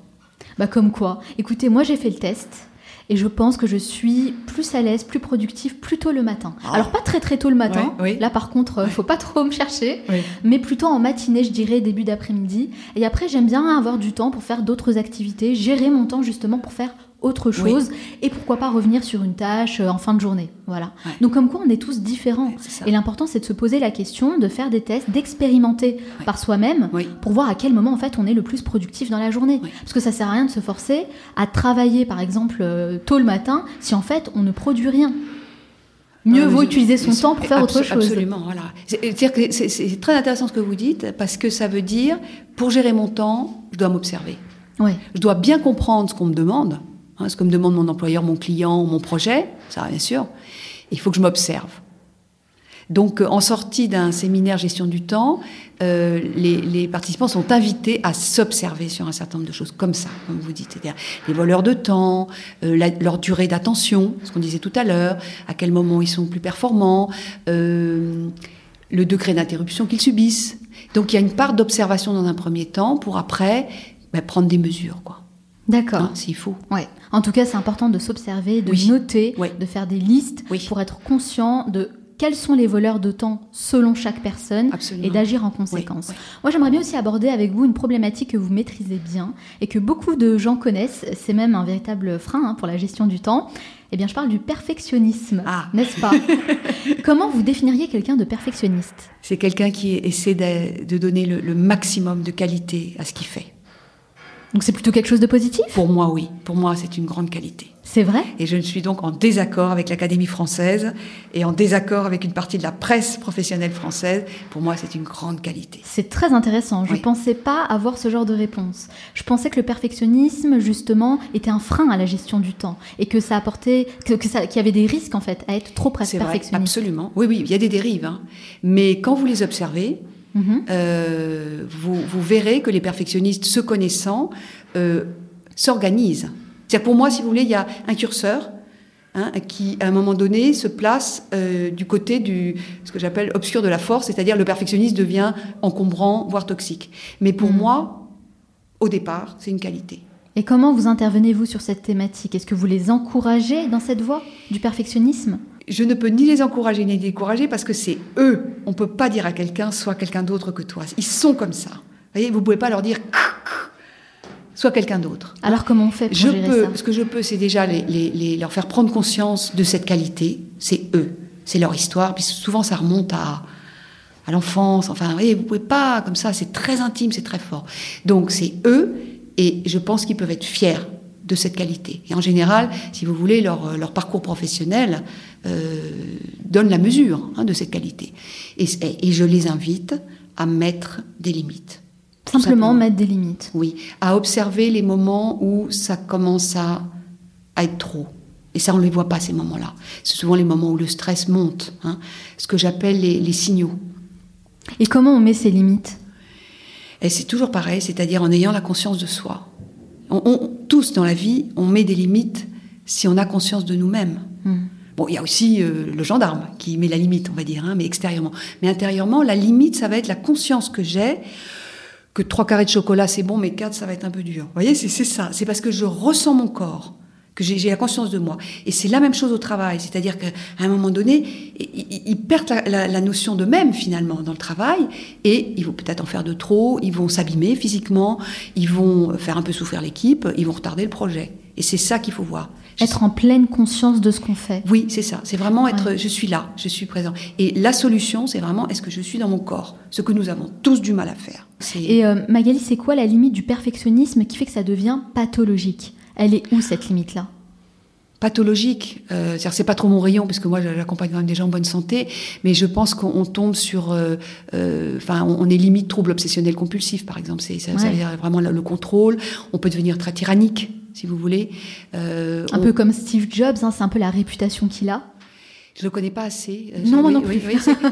Bah comme quoi. Écoutez, moi j'ai fait le test. Et je pense que je suis plus à l'aise, plus productive, plus tôt le matin. Ah. Alors pas très très tôt le matin. Oui. Là par contre, euh, Ouais. faut pas trop me chercher. Oui. Mais plutôt en matinée, je dirais début d'après-midi. Et après, j'aime bien avoir du temps pour faire d'autres activités, gérer mon temps justement pour faire autre Oui. chose. Et pourquoi pas revenir sur une tâche euh, en fin de journée. Voilà. Ouais. Donc comme quoi, on est tous différents. Ouais. Et l'important, c'est de se poser la question, de faire des tests, d'expérimenter Ouais. par soi-même Oui. pour voir à quel moment en fait on est le plus productif dans la journée. Oui. Parce que ça sert à rien de se forcer à travailler par exemple euh, tôt le matin si en fait on ne produit rien. Mieux vaut utiliser son temps pour faire autre chose. Absolument, voilà. C'est- C'est-à-dire que c'est- très intéressant ce que vous dites parce que ça veut dire, pour gérer mon temps, je dois m'observer. Je dois bien comprendre ce qu'on me demande, hein, ce que me demande mon employeur, mon client, mon projet, ça bien sûr. Il faut que je m'observe. Donc, euh, en sortie d'un séminaire gestion du temps, euh, les, participants sont invités à s'observer sur un certain nombre de choses, comme ça, comme vous dites, c'est-à-dire les voleurs de temps, euh, leur durée d'attention, ce qu'on disait tout à l'heure, à quel moment ils sont plus performants, le degré d'interruption qu'ils subissent. Donc, il y a une part d'observation dans un premier temps pour après ben, prendre des mesures, quoi, D'accord. hein, s'il faut. Ouais. En tout cas, c'est important de s'observer, de Oui. noter, Oui. de faire des listes Oui. pour être conscient de quels sont les voleurs de temps selon chaque personne Absolument. et d'agir en conséquence. Oui, Moi, j'aimerais bien aussi aborder avec vous une problématique que vous maîtrisez bien et que beaucoup de gens connaissent. C'est même un véritable frein hein, pour la gestion du temps. Eh bien, je parle du perfectionnisme, Ah. n'est-ce pas? Comment vous définiriez quelqu'un de perfectionniste? C'est quelqu'un qui essaie de, donner le maximum de qualité à ce qu'il fait. Donc, c'est plutôt quelque chose de positif? Pour moi, oui. Pour moi, c'est une grande qualité. C'est vrai? Et je suis donc en désaccord avec l'Académie française et en désaccord avec une partie de la presse professionnelle française. Pour moi, c'est une grande qualité. C'est très intéressant. Je ne Oui. pensais pas avoir ce genre de réponse. Je pensais que le perfectionnisme, justement, était un frein à la gestion du temps et que ça apportait, que, que ça, qu'il y avait des risques en fait à être trop C'est vrai, perfectionniste. absolument. Oui, oui, il y a des dérives. hein. Mais quand vous les observez, Mhm. euh, vous, vous verrez que les perfectionnistes, se connaissant, euh, s'organisent. C'est-à-dire pour moi, si vous voulez, il y a un curseur hein, qui, à un moment donné, se place euh, du côté du ce que j'appelle obscur de la force, c'est-à-dire le perfectionniste devient encombrant, voire toxique. Mais pour Mhm. moi, au départ, c'est une qualité. Et comment vous intervenez-vous sur cette thématique? Est-ce que vous les encouragez dans cette voie du perfectionnisme? Je ne peux ni les encourager ni les décourager parce que c'est eux. On peut pas dire à quelqu'un sois quelqu'un d'autre que toi. Ils sont comme ça. Vous voyez, vous pouvez pas leur dire sois quelqu'un d'autre. Alors comment on fait pour Je gérer peux, ça ce que je peux, c'est déjà les, les- les- leur faire prendre conscience de cette qualité. C'est eux, c'est leur histoire. Puis souvent, ça remonte à, à l'enfance. Enfin, vous voyez, vous pouvez pas comme ça. C'est très intime, c'est très fort. Donc, c'est eux, et je pense qu'ils peuvent être fiers de cette qualité. Et en général, si vous voulez, leur, leur parcours professionnel euh, donne la mesure hein, de cette qualité. Et, et je les invite à mettre des limites. Simplement simplement. mettre des limites. Oui, à observer les moments où ça commence à, à être trop. Et ça, on ne les voit pas, ces moments-là. C'est souvent les moments où le stress monte, hein, ce que j'appelle les, les signaux. Et comment on met ces limites? Et c'est toujours pareil, c'est-à-dire en ayant la conscience de soi. On- on- tous dans la vie, on met des limites si on a conscience de nous-mêmes. Hmm. Bon, il y a aussi euh, le gendarme qui met la limite, on va dire, hein, mais extérieurement. Mais intérieurement, la limite, ça va être la conscience que j'ai que trois carrés de chocolat, c'est bon, mais quatre, ça va être un peu dur. Vous voyez, c'est c'est ça. C'est parce que je ressens mon corps, que j'ai la conscience de moi. Et c'est la même chose au travail. C'est-à-dire qu'à un moment donné, ils perdent la, la- la notion d'eux-mêmes, finalement, dans le travail. Et ils vont peut-être en faire de trop, ils vont s'abîmer physiquement, ils vont faire un peu souffrir l'équipe, ils vont retarder le projet. Et c'est ça qu'il faut voir. Être en pleine conscience de ce qu'on fait. oui, c'est ça. C'est vraiment être, Ouais. je suis là, je suis présent. Et la solution, c'est vraiment, est-ce que je suis dans mon corps? Ce que nous avons tous du mal à faire. Et euh, Magali, c'est quoi la limite du perfectionnisme qui fait que ça devient pathologique? Elle est où cette limite-là? Pathologique. Euh, c'est-à-dire c'est pas trop mon rayon puisque moi j'accompagne quand même des gens en bonne santé, mais je pense qu'on tombe sur, euh, euh, enfin, on, est limite trouble obsessionnel compulsif par exemple. C'est ça, ça veut dire vraiment le, contrôle. On peut devenir très tyrannique si vous voulez. Un peu comme Steve Jobs, hein, c'est un peu la réputation qu'il a. Je le connais pas assez. Euh, non, non, oui,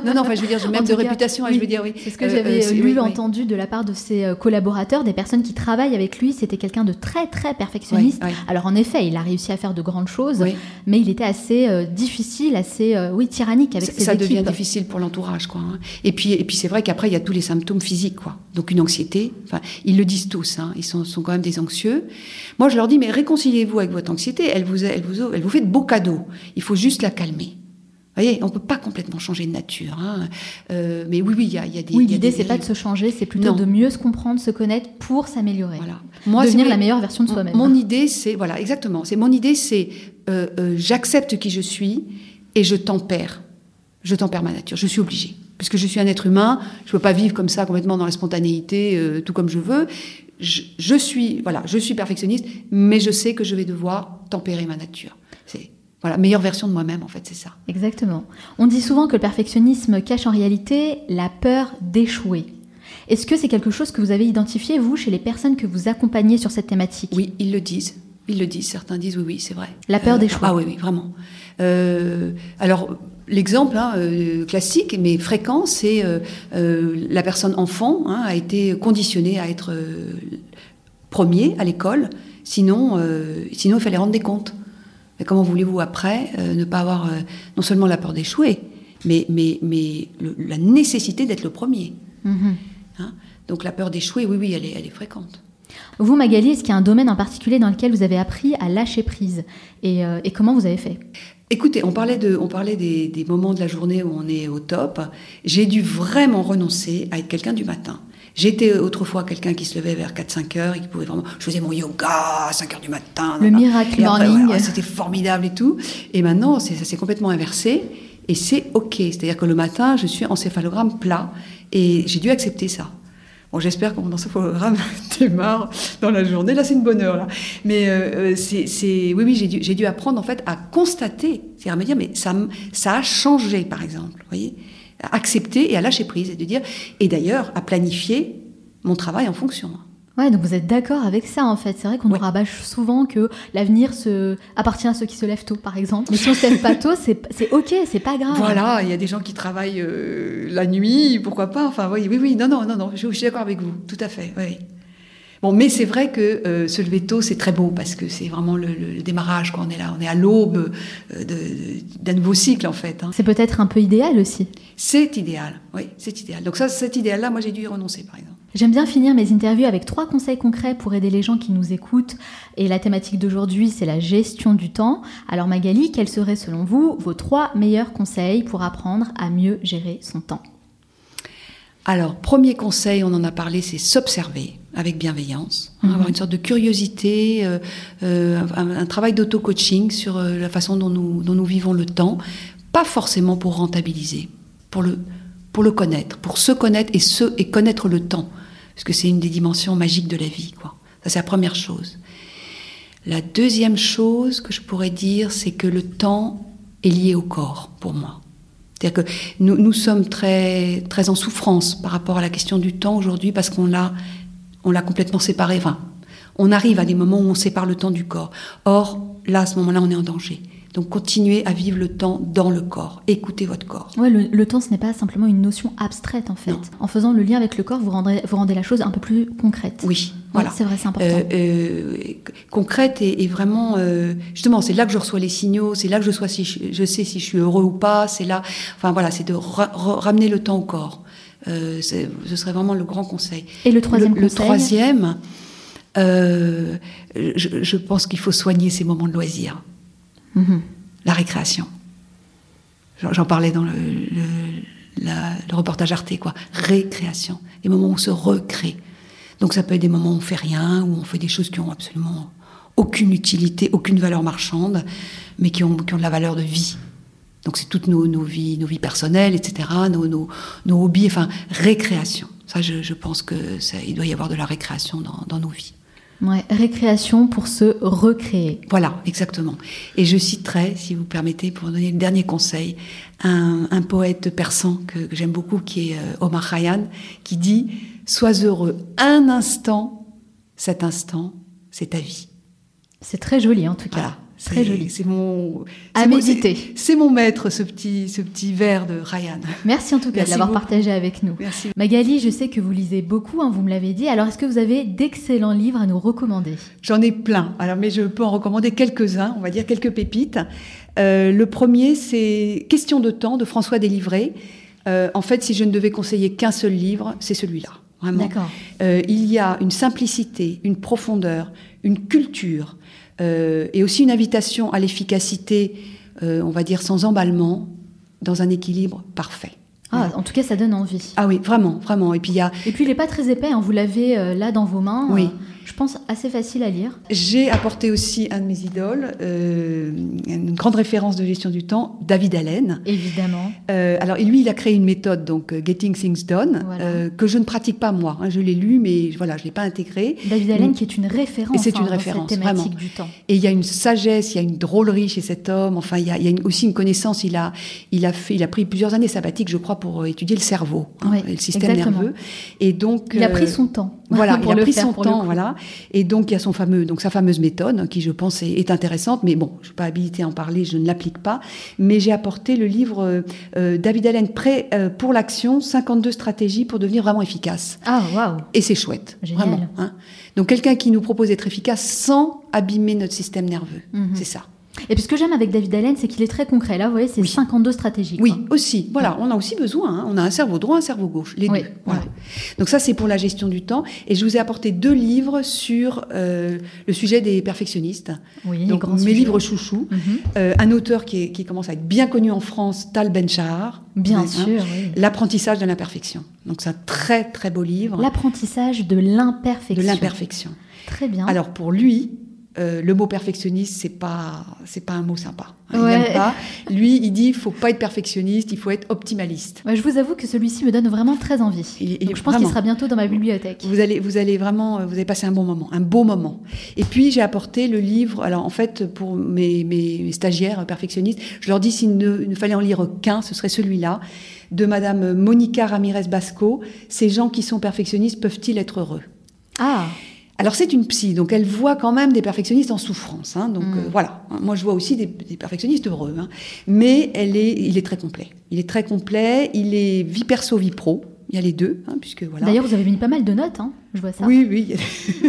non, non, enfin, je veux dire, même de réputation, hein, je veux dire, oui. C'est ce que euh, j'avais euh, lu, entendu de la part de ses collaborateurs, des personnes qui travaillent avec lui. C'était quelqu'un de très, très perfectionniste. Alors, en effet, il a réussi à faire de grandes choses, mais il était assez difficile, assez, oui, tyrannique avec ses ça équipes. Ça devient difficile pour l'entourage, quoi. Hein. Et puis, et puis c'est vrai qu'après, il y a tous les symptômes physiques, quoi. Donc, une anxiété. Enfin, ils le disent tous, hein. Ils sont, sont quand même des anxieux. Moi, je leur dis, mais réconciliez-vous avec votre anxiété. Elle vous, elle vous, elle vous fait de beaux cadeaux. Il faut juste la calmer voyez, on peut pas complètement changer de nature. Hein. Euh, mais oui, oui, il y a, y a, des. Oui, l'idée c'est pas de se changer, c'est plutôt de mieux se comprendre, se connaître pour s'améliorer. Voilà. Moi, devenir la meilleure version de soi-même. Mon idée, c'est voilà, exactement. C'est mon idée, c'est euh, euh, j'accepte qui je suis et je tempère. Je tempère ma nature. Je suis obligée, puisque je suis un être humain. Je peux pas vivre comme ça complètement dans la spontanéité, tout comme je veux. Je, je, suis voilà, je suis perfectionniste, mais je sais que je vais devoir tempérer ma nature. C'est voilà, meilleure version de moi-même, en fait, c'est ça. Exactement. On dit souvent que le perfectionnisme cache en réalité la peur d'échouer. Est-ce que c'est quelque chose que vous avez identifié, vous, chez les personnes que vous accompagnez sur cette thématique? Oui, ils le disent. Ils le disent. Certains disent oui, oui, c'est vrai. La peur euh, d'échouer. Ah oui, oui, vraiment. Euh, alors, l'exemple hein, euh, classique, mais fréquent, c'est la personne enfant hein, a été conditionnée à être premier à l'école. Sinon, sinon, il fallait rendre des comptes. Mais comment voulez-vous après euh, ne pas avoir euh, non seulement la peur d'échouer, mais, mais, mais la nécessité d'être le premier mhm. hein? Donc la peur d'échouer, oui, oui, elle est, elle est fréquente. Vous, Magali, est-ce qu'il y a un domaine en particulier dans lequel vous avez appris à lâcher prise et, euh, et, comment vous avez fait? Écoutez, on parlait, de, on parlait des, des, moments de la journée où on est au top. J'ai dû vraiment renoncer à être quelqu'un du matin. J'étais autrefois quelqu'un qui se levait vers 4-5 heures et qui pouvait vraiment. Je faisais mon yoga à 5 heures du matin. Le miracle morning. C'était formidable et tout. Et maintenant, ça s'est complètement inversé. Et c'est OK. C'est-à-dire que le matin, je suis encéphalogramme plat. Et j'ai dû accepter ça. Bon, j'espère que mon encéphalogramme démarre dans la journée. Là, c'est une bonne heure, là. Mais euh, euh, c'est, oui, oui, j'ai dû, dû, apprendre, en fait, à constater. C'est-à-dire à me dire, mais ça, ça a changé, par exemple. Vous voyez? À accepter et à lâcher prise et de dire, et d'ailleurs à planifier mon travail en fonction. Ouais, donc vous êtes d'accord avec ça en fait. C'est vrai qu'on nous rabâche souvent que l'avenir se... appartient à ceux qui se lèvent tôt, par exemple. Mais si on se lève pas tôt, c'est ok, c'est pas grave. Voilà, il y a des gens qui travaillent euh, la nuit, pourquoi pas. Enfin, oui, oui, oui, non, non, non, non, je, suis d'accord avec vous, tout à fait. Oui. Bon, mais c'est vrai que euh, se lever tôt, c'est très beau parce que c'est vraiment le, démarrage quand on est là, on est à l'aube euh, d'un nouveau cycle en fait. Hein. C'est peut-être un peu idéal aussi. C'est idéal, oui, c'est idéal. Donc ça, cet idéal-là, moi j'ai dû y renoncer par exemple. J'aime bien finir mes interviews avec trois conseils concrets pour aider les gens qui nous écoutent. Et la thématique d'aujourd'hui, c'est la gestion du temps. Alors Magali, quels seraient selon vous vos trois meilleurs conseils pour apprendre à mieux gérer son temps? Alors, premier conseil, on en a parlé, c'est s'observer avec bienveillance, hein, avoir mhm. une sorte de curiosité, euh, euh, un, travail d'auto-coaching sur euh, la façon dont nous, dont nous vivons le temps, pas forcément pour rentabiliser, pour le, pour le connaître, pour se connaître et, se, et connaître le temps, parce que c'est une des dimensions magiques de la vie. Quoi. Ça, c'est la première chose. La deuxième chose que je pourrais dire, c'est que le temps est lié au corps, pour moi. C'est-à-dire que nous, nous sommes très, très en souffrance par rapport à la question du temps aujourd'hui, parce qu'on l'a on l'a complètement séparé. Enfin, on arrive à des moments où on sépare le temps du corps. Or, là, à ce moment-là, on est en danger. Donc continuez à vivre le temps dans le corps. Écoutez votre corps. Ouais, le, temps, ce n'est pas simplement une notion abstraite en fait. En faisant le lien avec le corps, vous rendez, vous rendez la chose un peu plus concrète. Oui, voilà. c'est vrai, c'est important. Euh, euh, concrète et, vraiment, euh, justement, c'est là que je reçois les signaux, c'est là que je, sois si je, sais si je suis heureux ou pas, c'est là, enfin voilà, c'est de ramener le temps au corps. Euh, ce serait vraiment le grand conseil. Et le troisième le, conseil Le troisième, euh, je, pense qu'il faut soigner ces moments de loisir. Mhm. La récréation. J'en parlais dans le, le, reportage Arte, quoi. Récréation. Des moments où on se recrée. Donc ça peut être des moments où on fait rien, où on fait des choses qui ont absolument aucune utilité, aucune valeur marchande, mais qui ont, qui ont de la valeur de vie. Donc c'est toutes nos, vies, nos vies personnelles, etc., nos, nos, hobbies, enfin récréation. Ça, je, pense que ça, il doit y avoir de la récréation dans, nos vies. Ouais, récréation pour se recréer. Voilà, exactement. Et je citerai, si vous permettez, pour donner le dernier conseil, un, un poète persan que, que j'aime beaucoup, qui est euh, Omar Khayyam, qui dit Sois heureux un instant, cet instant, c'est ta vie. C'est très joli en tout cas. Voilà. Très joli. C'est mon. À c'est mon- méditer. c'est- C'est mon maître, ce petit, ce petit vers de Ryan. Merci en tout cas Merci de l'avoir partagé avec nous. Merci. Magali, je sais que vous lisez beaucoup, hein, vous me l'avez dit. Alors, est-ce que vous avez d'excellents livres à nous recommander? J'en ai plein. Alors, mais je peux en recommander quelques-uns, on va dire quelques pépites. Euh, le premier, c'est Question de temps de François Délivré. Euh, en fait, si je ne devais conseiller qu'un seul livre, c'est celui-là. Vraiment. Euh, il y a une simplicité, une profondeur, une culture euh, et aussi une invitation à l'efficacité, euh, on va dire sans emballement, dans un équilibre parfait. Ah, en tout cas, ça donne envie. Ah oui, vraiment, vraiment. Et puis il y a, Et puis, il n'est pas très épais, hein, vous l'avez euh, là dans vos mains. Oui. Je pense assez facile à lire. j'ai apporté aussi un de mes idoles, euh, une grande référence de gestion du temps, David Allen. Évidemment. Euh, alors lui, il a créé une méthode, donc euh, Getting Things Done, Voilà. euh, que je ne pratique pas moi. hein. je l'ai lu, mais voilà, je l'ai pas intégré. David Allen, qui est une référence Et c'est hein, une dans référence, cette thématique vraiment. du temps. Et il y a une sagesse, il y a une drôlerie chez cet homme. Enfin, il y a, il y a une- aussi une connaissance. Il a, il a fait, il a pris plusieurs années sabbatiques, je crois, pour étudier le cerveau, hein, Oui, le système exactement. nerveux. Et donc, Il a pris son temps. Voilà, pour il a le pris faire, son temps, voilà. Et donc il y a son fameux, donc sa fameuse méthode, hein, qui je pense est, est intéressante, mais bon, je suis pas habilitée à en parler, je ne l'applique pas. Mais j'ai apporté le livre euh, euh, David Allen Prêt euh, pour l'action, 52 stratégies pour devenir vraiment efficace. Ah, waouh Et c'est chouette, Génial. vraiment. hein. Donc quelqu'un qui nous propose d'être efficace sans abîmer notre système nerveux, Mhm. c'est ça. Et puis ce que j'aime avec David Allen, c'est qu'il est très concret. Là, vous voyez, c'est 52 stratégies. Oui, quoi. aussi. Voilà, on a aussi besoin. hein. On a un cerveau droit, un cerveau gauche, les Oui, deux. Voilà. ouais. Donc ça, c'est pour la gestion du temps. Et je vous ai apporté deux livres sur euh, le sujet des perfectionnistes. Oui, Donc mes sujet. livres chouchous. Mhm. Euh, un auteur qui, est- qui commence à être bien connu en France, Tal Ben-Shahar. Bien Hein. sûr, oui. L'apprentissage de l'imperfection. Donc c'est un très très beau livre L'apprentissage de l'imperfection. de l'imperfection. Très bien. Alors pour lui, euh, le mot perfectionniste, c'est pas c'est pas un mot sympa. hein, Ouais. Il n'aime pas. Lui, il dit, il faut pas être perfectionniste, il faut être optimaliste. Ouais, je vous avoue que celui-ci me donne vraiment très envie. Donc, je pense qu'il sera bientôt dans ma bibliothèque. Vous allez, vous allez vraiment, euh, vous allez passer un bon moment, un beau moment. Et puis j'ai apporté le livre. Alors en fait, pour mes, mes- stagiaires perfectionnistes, je leur dis s'il ne, ne fallait en lire qu'un, ce serait celui-là, de Madame Monica Ramirez Basco. Ces gens qui sont perfectionnistes peuvent-ils être heureux? Ah, alors c'est une psy, donc elle voit quand même des perfectionnistes en souffrance. hein, donc Mm. euh, voilà, moi je vois aussi des, des perfectionnistes heureux. hein. mais elle est, il est très complet. Il est très complet. Il est vie perso, vie pro. Il y a les deux, hein, puisque voilà. d'ailleurs, vous avez mis pas mal de notes, hein, je vois ça. oui, oui.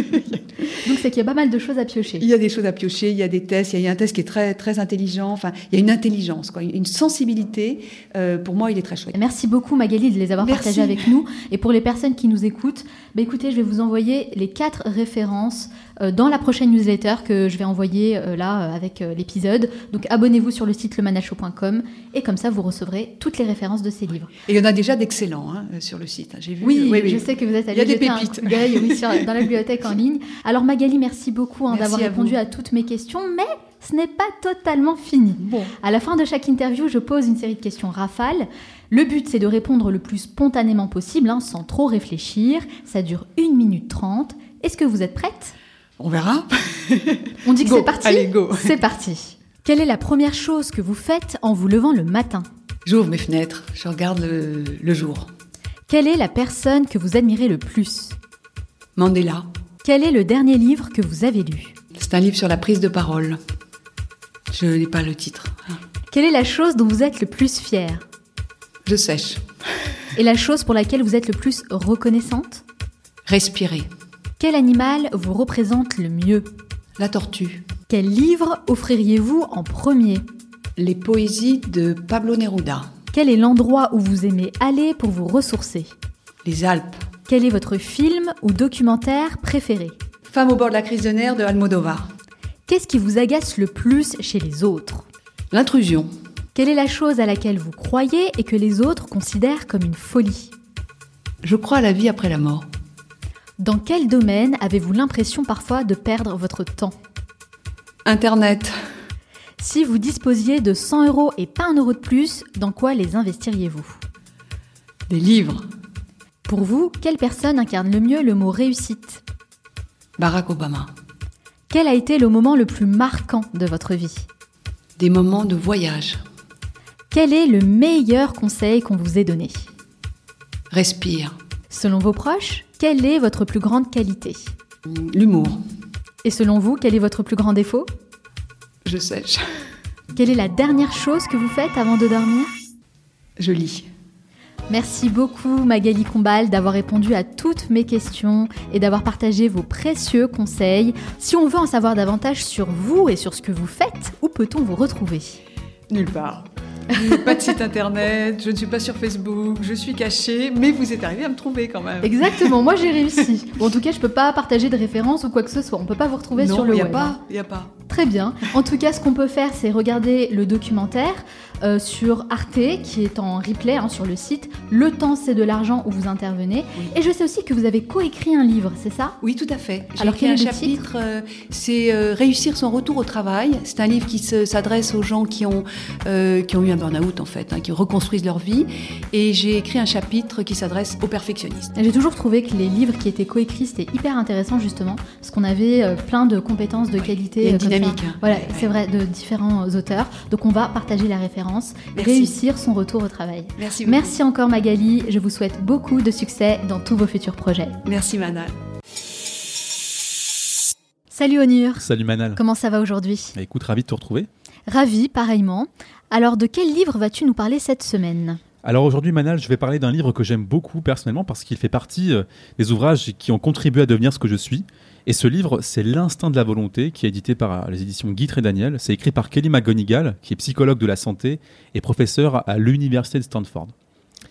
Donc, c'est qu'il y a pas mal de choses à piocher. Il y a des choses à piocher, il y a des tests, il y a un test qui est très, très intelligent, enfin, il y a une intelligence, quoi, une sensibilité. Euh, pour moi, il est très chouette. Merci beaucoup Magali de les avoir Merci. partagés avec nous. Et pour les personnes qui nous écoutent, bah écoutez, je vais vous envoyer les quatre références euh, dans la prochaine newsletter que je vais envoyer euh, là avec l'épisode. Donc abonnez-vous sur le site lemanacho.com et comme ça vous recevrez toutes les références de ces livres. Et il y en a déjà d'excellents hein, sur le site. hein, J'ai vu. Oui, euh, je sais que vous êtes Il allé y a des un pépites. Coup d'œil oui, sur- dans la bibliothèque en ligne. Alors Magali, merci beaucoup hein, d'avoir répondu vous. à toutes mes questions, mais ce n'est pas totalement fini. Bon. À la fin de chaque interview, je pose une série de questions rafales. Le but, c'est de répondre le plus spontanément possible, hein, sans trop réfléchir. Ça dure 1 minute 30. Est-ce que vous êtes prête? On verra. On dit que c'est parti? Allez, go. C'est parti. Quelle est la première chose que vous faites en vous levant le matin? J'ouvre mes fenêtres, je regarde le, le jour. Quelle est la personne que vous admirez le plus? Mandela. Quel est le dernier livre que vous avez lu C'est un livre sur la prise de parole. Je n'ai pas le titre. Quelle est la chose dont vous êtes le plus fier Je sèche. Et la chose pour laquelle vous êtes le plus reconnaissante Respirer. Quel animal vous représente le mieux La tortue. Quel livre offririez-vous en premier Les poésies de Pablo Neruda. Quel est l'endroit où vous aimez aller pour vous ressourcer Les Alpes. Quel est votre film ou documentaire préféré Femme au bord de la crise de nerfs de Almodovar. Qu'est-ce qui vous agace le plus chez les autres L'intrusion. Quelle est la chose à laquelle vous croyez et que les autres considèrent comme une folie Je crois à la vie après la mort. Dans quel domaine avez-vous l'impression parfois de perdre votre temps Internet. Si vous disposiez de 100 euros et pas un euro de plus, dans quoi les investiriez-vous Des livres. Pour vous, quelle personne incarne le mieux le mot réussite? Barack Obama. Quel a été le moment le plus marquant de votre vie? Des moments de voyage. Quel est le meilleur conseil qu'on vous ait donné? Respire. Selon vos proches, quelle est votre plus grande qualité? L'humour. Et selon vous, quel est votre plus grand défaut? Je sèche. Quelle est la dernière chose que vous faites avant de dormir? Je lis. Merci beaucoup Magali Combal d'avoir répondu à toutes mes questions et d'avoir partagé vos précieux conseils. Si on veut en savoir davantage sur vous et sur ce que vous faites, où peut-on vous retrouver? Nulle part. Pas de site internet, je ne suis pas sur Facebook, je suis cachée, mais vous êtes arrivé à me trouver quand même. Exactement, moi j'ai réussi. Bon, en tout cas, je peux pas partager de références ou quoi que ce soit. On peut pas vous retrouver non, sur le y a web. pas, il y a pas. Très bien. En tout cas, ce qu'on peut faire, c'est regarder le documentaire euh, sur Arte, qui est en replay hein, sur le site. Le temps, c'est de l'argent où vous intervenez. Oui. Et je sais aussi que vous avez coécrit un livre, c'est ça? Oui, tout à fait. Alors, écrit quel un est le chapitre, euh, c'est euh, Réussir son retour au travail. C'est un livre qui se- s'adresse aux gens qui ont, qui ont eu un burn-out, en fait, hein, qui reconstruisent leur vie. Et j'ai écrit un chapitre qui s'adresse aux perfectionnistes. J'ai toujours trouvé que les livres qui étaient coécrits, c'était hyper intéressant justement, parce qu'on avait plein de compétences, de qualités. Il y a une comme ça. dynamique, hein. Voilà, Ouais, c'est vrai, de différents auteurs. Donc on va partager la référence, Merci. réussir son retour au travail. Merci beaucoup. Merci encore Magali, je vous souhaite beaucoup de succès dans tous vos futurs projets. Merci, Manal. Salut Onur, Salut Manal. comment ça va aujourd'hui? Bah, Écoute, ravi de te retrouver. Ravi, pareillement. Alors de quel livre vas-tu nous parler cette semaine? Alors aujourd'hui Manal, je vais parler d'un livre que j'aime beaucoup personnellement parce qu'il fait partie euh, des ouvrages qui ont contribué à devenir ce que je suis. Et ce livre, c'est L'instinct de la volonté, qui est édité par euh, les éditions Guy et Daniel. C'est écrit par Kelly McGonigal, qui est psychologue de la santé et professeur à l'université de Stanford.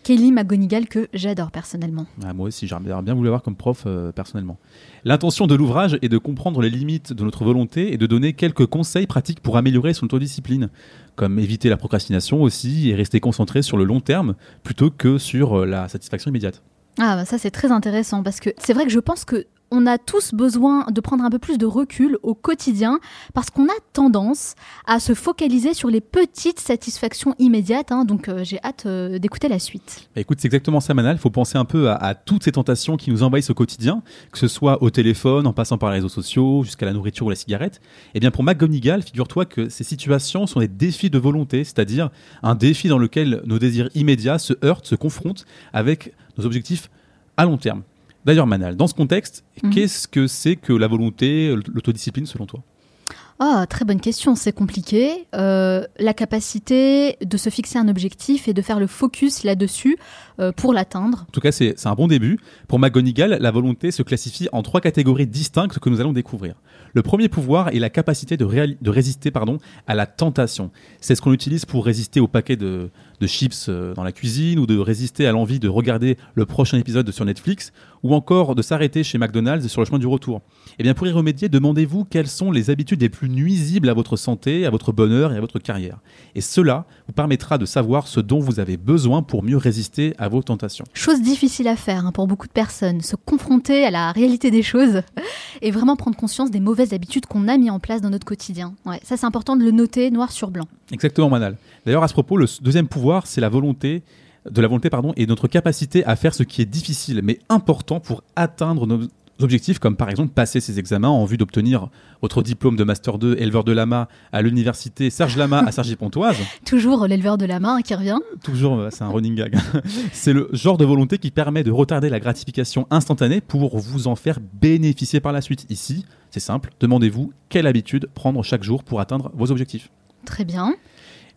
Kelly McGonigal que j'adore personnellement. Ah, moi aussi, j'aimerais bien vous l'avoir comme prof euh, personnellement. L'intention de l'ouvrage est de comprendre les limites de notre volonté et de donner quelques conseils pratiques pour améliorer son autodiscipline, comme éviter la procrastination aussi et rester concentré sur le long terme plutôt que sur euh, la satisfaction immédiate. Ah bah ça c'est très intéressant parce que c'est vrai que je pense que on a tous besoin de prendre un peu plus de recul au quotidien parce qu'on a tendance à se focaliser sur les petites satisfactions immédiates. hein. donc euh, j'ai hâte euh, d'écouter la suite. Bah, écoute, c'est exactement ça, Manal. Il faut penser un peu à, toutes ces tentations qui nous envahissent au quotidien, que ce soit au téléphone, en passant par les réseaux sociaux, jusqu'à la nourriture ou la cigarette. Et bien pour McGonigal, figure-toi que ces situations sont des défis de volonté, c'est-à-dire un défi dans lequel nos désirs immédiats se heurtent, se confrontent avec nos objectifs à long terme. D'ailleurs, Manal, dans ce contexte, Mhm. qu'est-ce que c'est que la volonté, l'autodiscipline selon toi? Ah, très bonne question, c'est compliqué. Euh, la capacité de se fixer un objectif et de faire le focus là-dessus euh, pour l'atteindre. En tout cas, c'est un bon début. Pour McGonigal, la volonté se classifie en trois catégories distinctes que nous allons découvrir. Le premier pouvoir est la capacité de résister pardon, à la tentation. C'est ce qu'on utilise pour résister au paquet de, de chips euh, dans la cuisine ou de résister à l'envie de regarder le prochain épisode sur Netflix ou encore de s'arrêter chez McDonald's sur le chemin du retour. Eh bien, pour y remédier, demandez-vous quelles sont les habitudes les plus nuisibles à votre santé, à votre bonheur et à votre carrière. Et cela vous permettra de savoir ce dont vous avez besoin pour mieux résister à vos tentations. Chose difficile à faire hein, pour beaucoup de personnes, se confronter à la réalité des choses et vraiment prendre conscience des mauvaises habitudes qu'on a mis en place dans notre quotidien. Ouais, ça c'est important de le noter noir sur blanc. Exactement, Manal. D'ailleurs, à ce propos, le deuxième pouvoir, c'est la volonté de la volonté pardon et notre capacité à faire ce qui est difficile mais important pour atteindre nos objectifs comme par exemple passer ces examens en vue d'obtenir votre diplôme de master 2 éleveur de lama à l'université Serge Lama à Cergy-Pontoise. Toujours l'éleveur de la main qui revient. Toujours, euh, c'est un running gag. c'est le genre de volonté qui permet de retarder la gratification instantanée pour vous en faire bénéficier par la suite. Ici, c'est simple, demandez-vous quelle habitude prendre chaque jour pour atteindre vos objectifs. Très bien.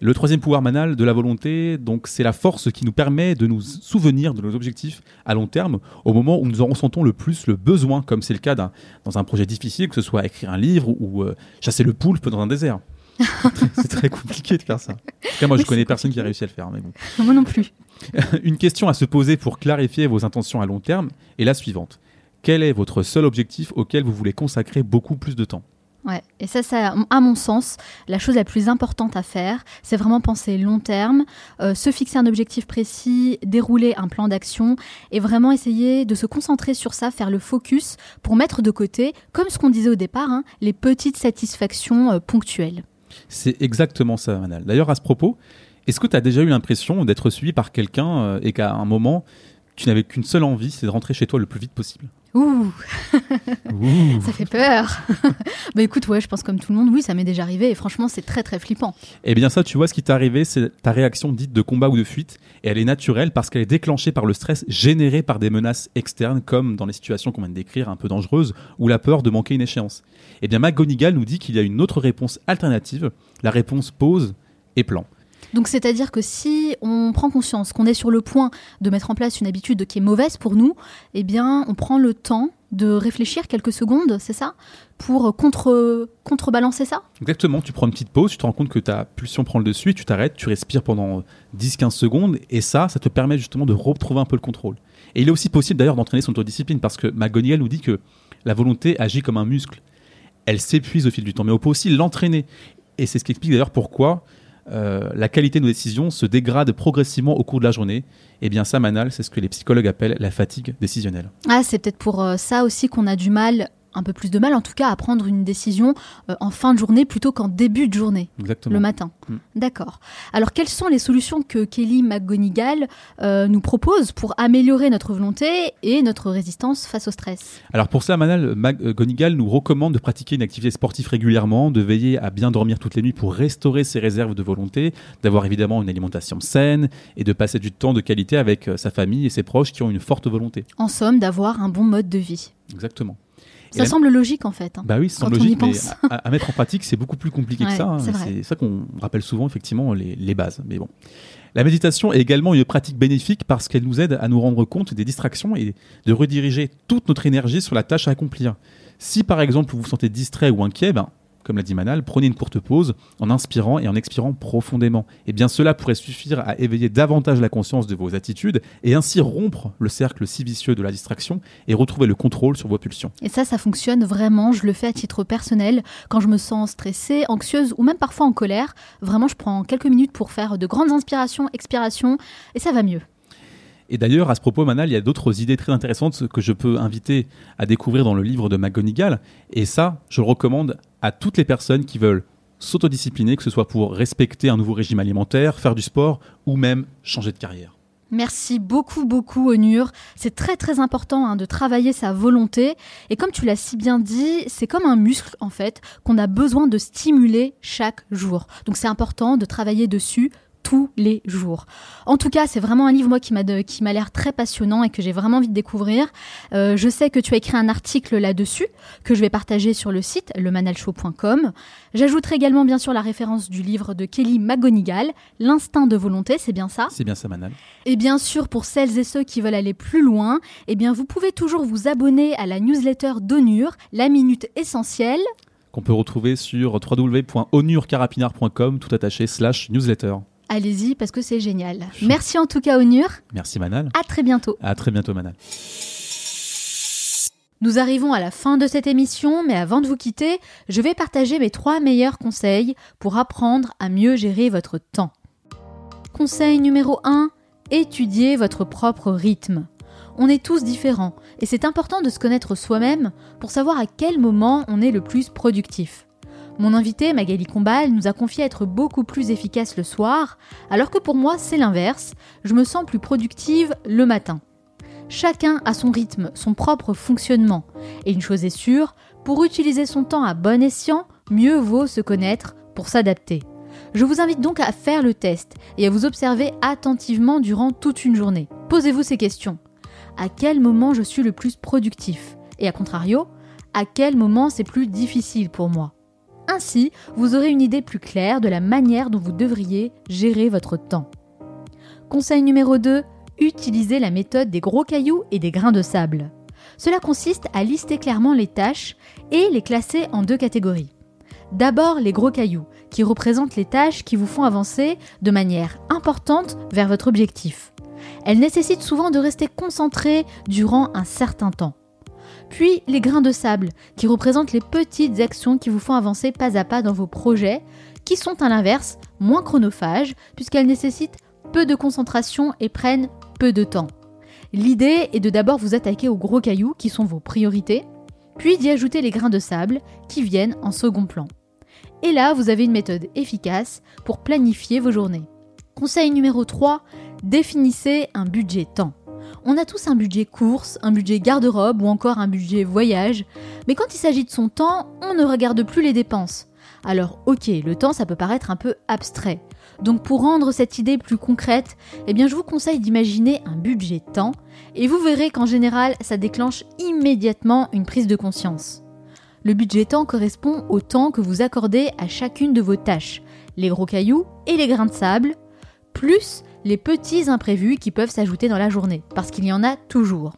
Le troisième pouvoir manal de la volonté, donc, c'est la force qui nous permet de nous souvenir de nos objectifs à long terme au moment où nous en ressentons le plus le besoin, comme c'est le cas dans un projet difficile, que ce soit écrire un livre ou euh, chasser le poulpe dans un désert. c'est très compliqué de faire ça. En tout cas, moi, je connais personne qui a réussi à le faire, mais bon. Moi non plus. Une question à se poser pour clarifier vos intentions à long terme est la suivante. Quel est votre seul objectif auquel vous voulez consacrer beaucoup plus de temps? Ouais. Et ça, à mon sens, la chose la plus importante à faire, c'est vraiment penser long terme, euh, se fixer un objectif précis, dérouler un plan d'action et vraiment essayer de se concentrer sur ça, faire le focus pour mettre de côté, comme ce qu'on disait au départ, hein, les petites satisfactions euh, ponctuelles. C'est exactement ça, Manal. D'ailleurs, à ce propos, est-ce que tu as déjà eu l'impression d'être suivi par quelqu'un euh, et qu'à un moment, tu n'avais qu'une seule envie, c'est de rentrer chez toi le plus vite possible? Ouh, ça fait peur. bah écoute, ouais, je pense comme tout le monde, oui, ça m'est déjà arrivé et franchement, c'est très très flippant. Eh bien ça, tu vois, ce qui t'est arrivé, c'est ta réaction dite de combat ou de fuite, et elle est naturelle parce qu'elle est déclenchée par le stress généré par des menaces externes, comme dans les situations qu'on vient de décrire, un peu dangereuses, ou la peur de manquer une échéance. Eh bien McGonigal nous dit qu'il y a une autre réponse alternative, la réponse pause et plan. Donc c'est-à-dire que si on prend conscience qu'on est sur le point de mettre en place une habitude qui est mauvaise pour nous, eh bien on prend le temps de réfléchir quelques secondes, c'est ça? Pour contre, contrebalancer ça? Exactement, tu prends une petite pause, tu te rends compte que ta pulsion prend le dessus, tu t'arrêtes, tu respires pendant 10-15 secondes, et ça, ça te permet justement de retrouver un peu le contrôle. Et il est aussi possible d'ailleurs d'entraîner son autodiscipline, parce que McGonigal nous dit que la volonté agit comme un muscle. Elle s'épuise au fil du temps, mais on peut aussi l'entraîner. Et c'est ce qui explique d'ailleurs pourquoi euh, la qualité de nos décisions se dégrade progressivement au cours de la journée. Et eh bien ça, Manal, c'est ce que les psychologues appellent la fatigue décisionnelle. Ah, c'est peut-être pour euh, ça aussi qu'on a du mal un peu plus de mal, en tout cas, à prendre une décision euh, en fin de journée plutôt qu'en début de journée, Exactement. le matin. Mm. D'accord. Alors, quelles sont les solutions que Kelly McGonigal euh, nous propose pour améliorer notre volonté et notre résistance face au stress? Alors pour ça, Manal McGonigal nous recommande de pratiquer une activité sportive régulièrement, de veiller à bien dormir toutes les nuits pour restaurer ses réserves de volonté, d'avoir évidemment une alimentation saine et de passer du temps de qualité avec euh, sa famille et ses proches qui ont une forte volonté. En somme, d'avoir un bon mode de vie. Exactement. Ça semble logique en fait. hein. Bah oui, on y logique, mais à, à mettre en pratique, c'est beaucoup plus compliqué que ça. hein. C'est ça qu'on rappelle souvent, effectivement, les, les bases. Mais bon. La méditation est également une pratique bénéfique parce qu'elle nous aide à nous rendre compte des distractions et de rediriger toute notre énergie sur la tâche à accomplir. Si par exemple vous vous sentez distrait ou inquiet, ben, comme l'a dit Manal, prenez une courte pause en inspirant et en expirant profondément. Et bien cela pourrait suffire à éveiller davantage la conscience de vos attitudes et ainsi rompre le cercle si vicieux de la distraction et retrouver le contrôle sur vos pulsions. Et ça, ça fonctionne vraiment. Je le fais à titre personnel quand je me sens stressée, anxieuse ou même parfois en colère. Vraiment, je prends quelques minutes pour faire de grandes inspirations, expirations et ça va mieux. Et d'ailleurs, à ce propos, Manal, il y a d'autres idées très intéressantes que je peux inviter à découvrir dans le livre de McGonigal. Et ça, je le recommande à toutes les personnes qui veulent s'autodiscipliner, que ce soit pour respecter un nouveau régime alimentaire, faire du sport ou même changer de carrière. Merci beaucoup, beaucoup, Onur. C'est très, très important hein, de travailler sa volonté. Et comme tu l'as si bien dit, c'est comme un muscle, en fait, qu'on a besoin de stimuler chaque jour. Donc c'est important de travailler dessus tous les jours. En tout cas, c'est vraiment un livre moi qui m'a qui m'a l'air très passionnant et que j'ai vraiment envie de découvrir. Euh, je sais que tu as écrit un article là-dessus que je vais partager sur le site lemanalshow.com. J'ajouterai également bien sûr la référence du livre de Kelly McGonigal, L'instinct de volonté, c'est bien ça? C'est bien ça, Manal. et bien sûr, pour celles et ceux qui veulent aller plus loin, eh bien vous pouvez toujours vous abonner à la newsletter d'Onur, la minute essentielle. Qu'on peut retrouver sur www.onurcarapinard.com, tout attaché, slash newsletter. Allez-y parce que c'est génial. Merci en tout cas Onur. Merci, Manal. À très bientôt. À très bientôt, Manal. Nous arrivons à la fin de cette émission, mais avant de vous quitter, je vais partager mes trois meilleurs conseils pour apprendre à mieux gérer votre temps. Conseil numéro 1, étudiez votre propre rythme. On est tous différents et c'est important de se connaître soi-même pour savoir à quel moment on est le plus productif. Mon invité, Magali Combal, nous a confié être beaucoup plus efficace le soir, alors que pour moi c'est l'inverse, je me sens plus productive le matin. Chacun a son rythme, son propre fonctionnement. Et une chose est sûre, pour utiliser son temps à bon escient, mieux vaut se connaître pour s'adapter. Je vous invite donc à faire le test et à vous observer attentivement durant toute une journée. Posez-vous ces questions. À quel moment je suis le plus productif? Et à contrario, à quel moment c'est plus difficile pour moi? Ainsi, vous aurez une idée plus claire de la manière dont vous devriez gérer votre temps. Conseil numéro 2, utilisez la méthode des gros cailloux et des grains de sable. Cela consiste à lister clairement les tâches et les classer en deux catégories. D'abord les gros cailloux, qui représentent les tâches qui vous font avancer de manière importante vers votre objectif. Elles nécessitent souvent de rester concentré durant un certain temps. Puis les grains de sable, qui représentent les petites actions qui vous font avancer pas à pas dans vos projets, qui sont à l'inverse moins chronophages, puisqu'elles nécessitent peu de concentration et prennent peu de temps. L'idée est de d'abord vous attaquer aux gros cailloux, qui sont vos priorités, puis d'y ajouter les grains de sable, qui viennent en second plan. Et là, vous avez une méthode efficace pour planifier vos journées. Conseil numéro 3, définissez un budget temps. On a tous un budget course, un budget garde-robe ou encore un budget voyage, mais quand il s'agit de son temps, on ne regarde plus les dépenses. Alors ok, le temps ça peut paraître un peu abstrait. Donc pour rendre cette idée plus concrète, eh bien je vous conseille d'imaginer un budget temps et vous verrez qu'en général ça déclenche immédiatement une prise de conscience. Le budget temps correspond au temps que vous accordez à chacune de vos tâches, les gros cailloux et les grains de sable, plus les petits imprévus qui peuvent s'ajouter dans la journée, parce qu'il y en a toujours.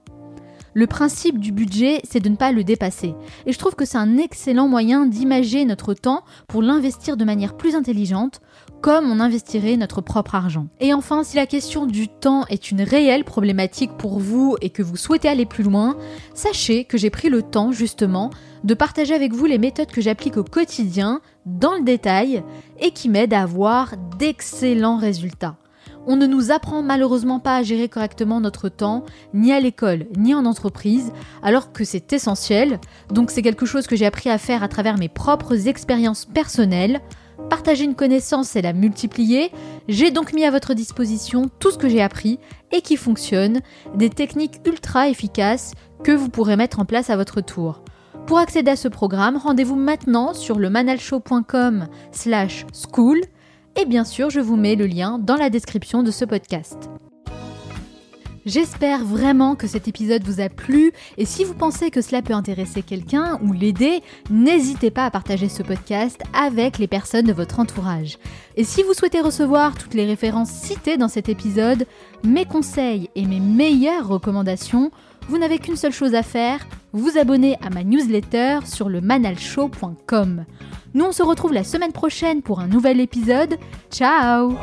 Le principe du budget, c'est de ne pas le dépasser. Et je trouve que c'est un excellent moyen d'imager notre temps pour l'investir de manière plus intelligente, comme on investirait notre propre argent. Et enfin, si la question du temps est une réelle problématique pour vous et que vous souhaitez aller plus loin, sachez que j'ai pris le temps justement de partager avec vous les méthodes que j'applique au quotidien, dans le détail, et qui m'aident à avoir d'excellents résultats. On ne nous apprend malheureusement pas à gérer correctement notre temps, ni à l'école, ni en entreprise, alors que c'est essentiel. Donc c'est quelque chose que j'ai appris à faire à travers mes propres expériences personnelles. Partager une connaissance et la multiplier, j'ai donc mis à votre disposition tout ce que j'ai appris et qui fonctionne, des techniques ultra efficaces que vous pourrez mettre en place à votre tour. Pour accéder à ce programme, rendez-vous maintenant sur le manalshow.com slash school et bien sûr je vous mets le lien dans la description de ce podcast. J'espère vraiment que cet épisode vous a plu et si vous pensez que cela peut intéresser quelqu'un ou l'aider, n'hésitez pas à partager ce podcast avec les personnes de votre entourage. Et si vous souhaitez recevoir toutes les références citées dans cet épisode, mes conseils et mes meilleures recommandations, vous n'avez qu'une seule chose à faire, vous abonner à ma newsletter sur le manalshow.com. Nous on se retrouve la semaine prochaine pour un nouvel épisode. Ciao.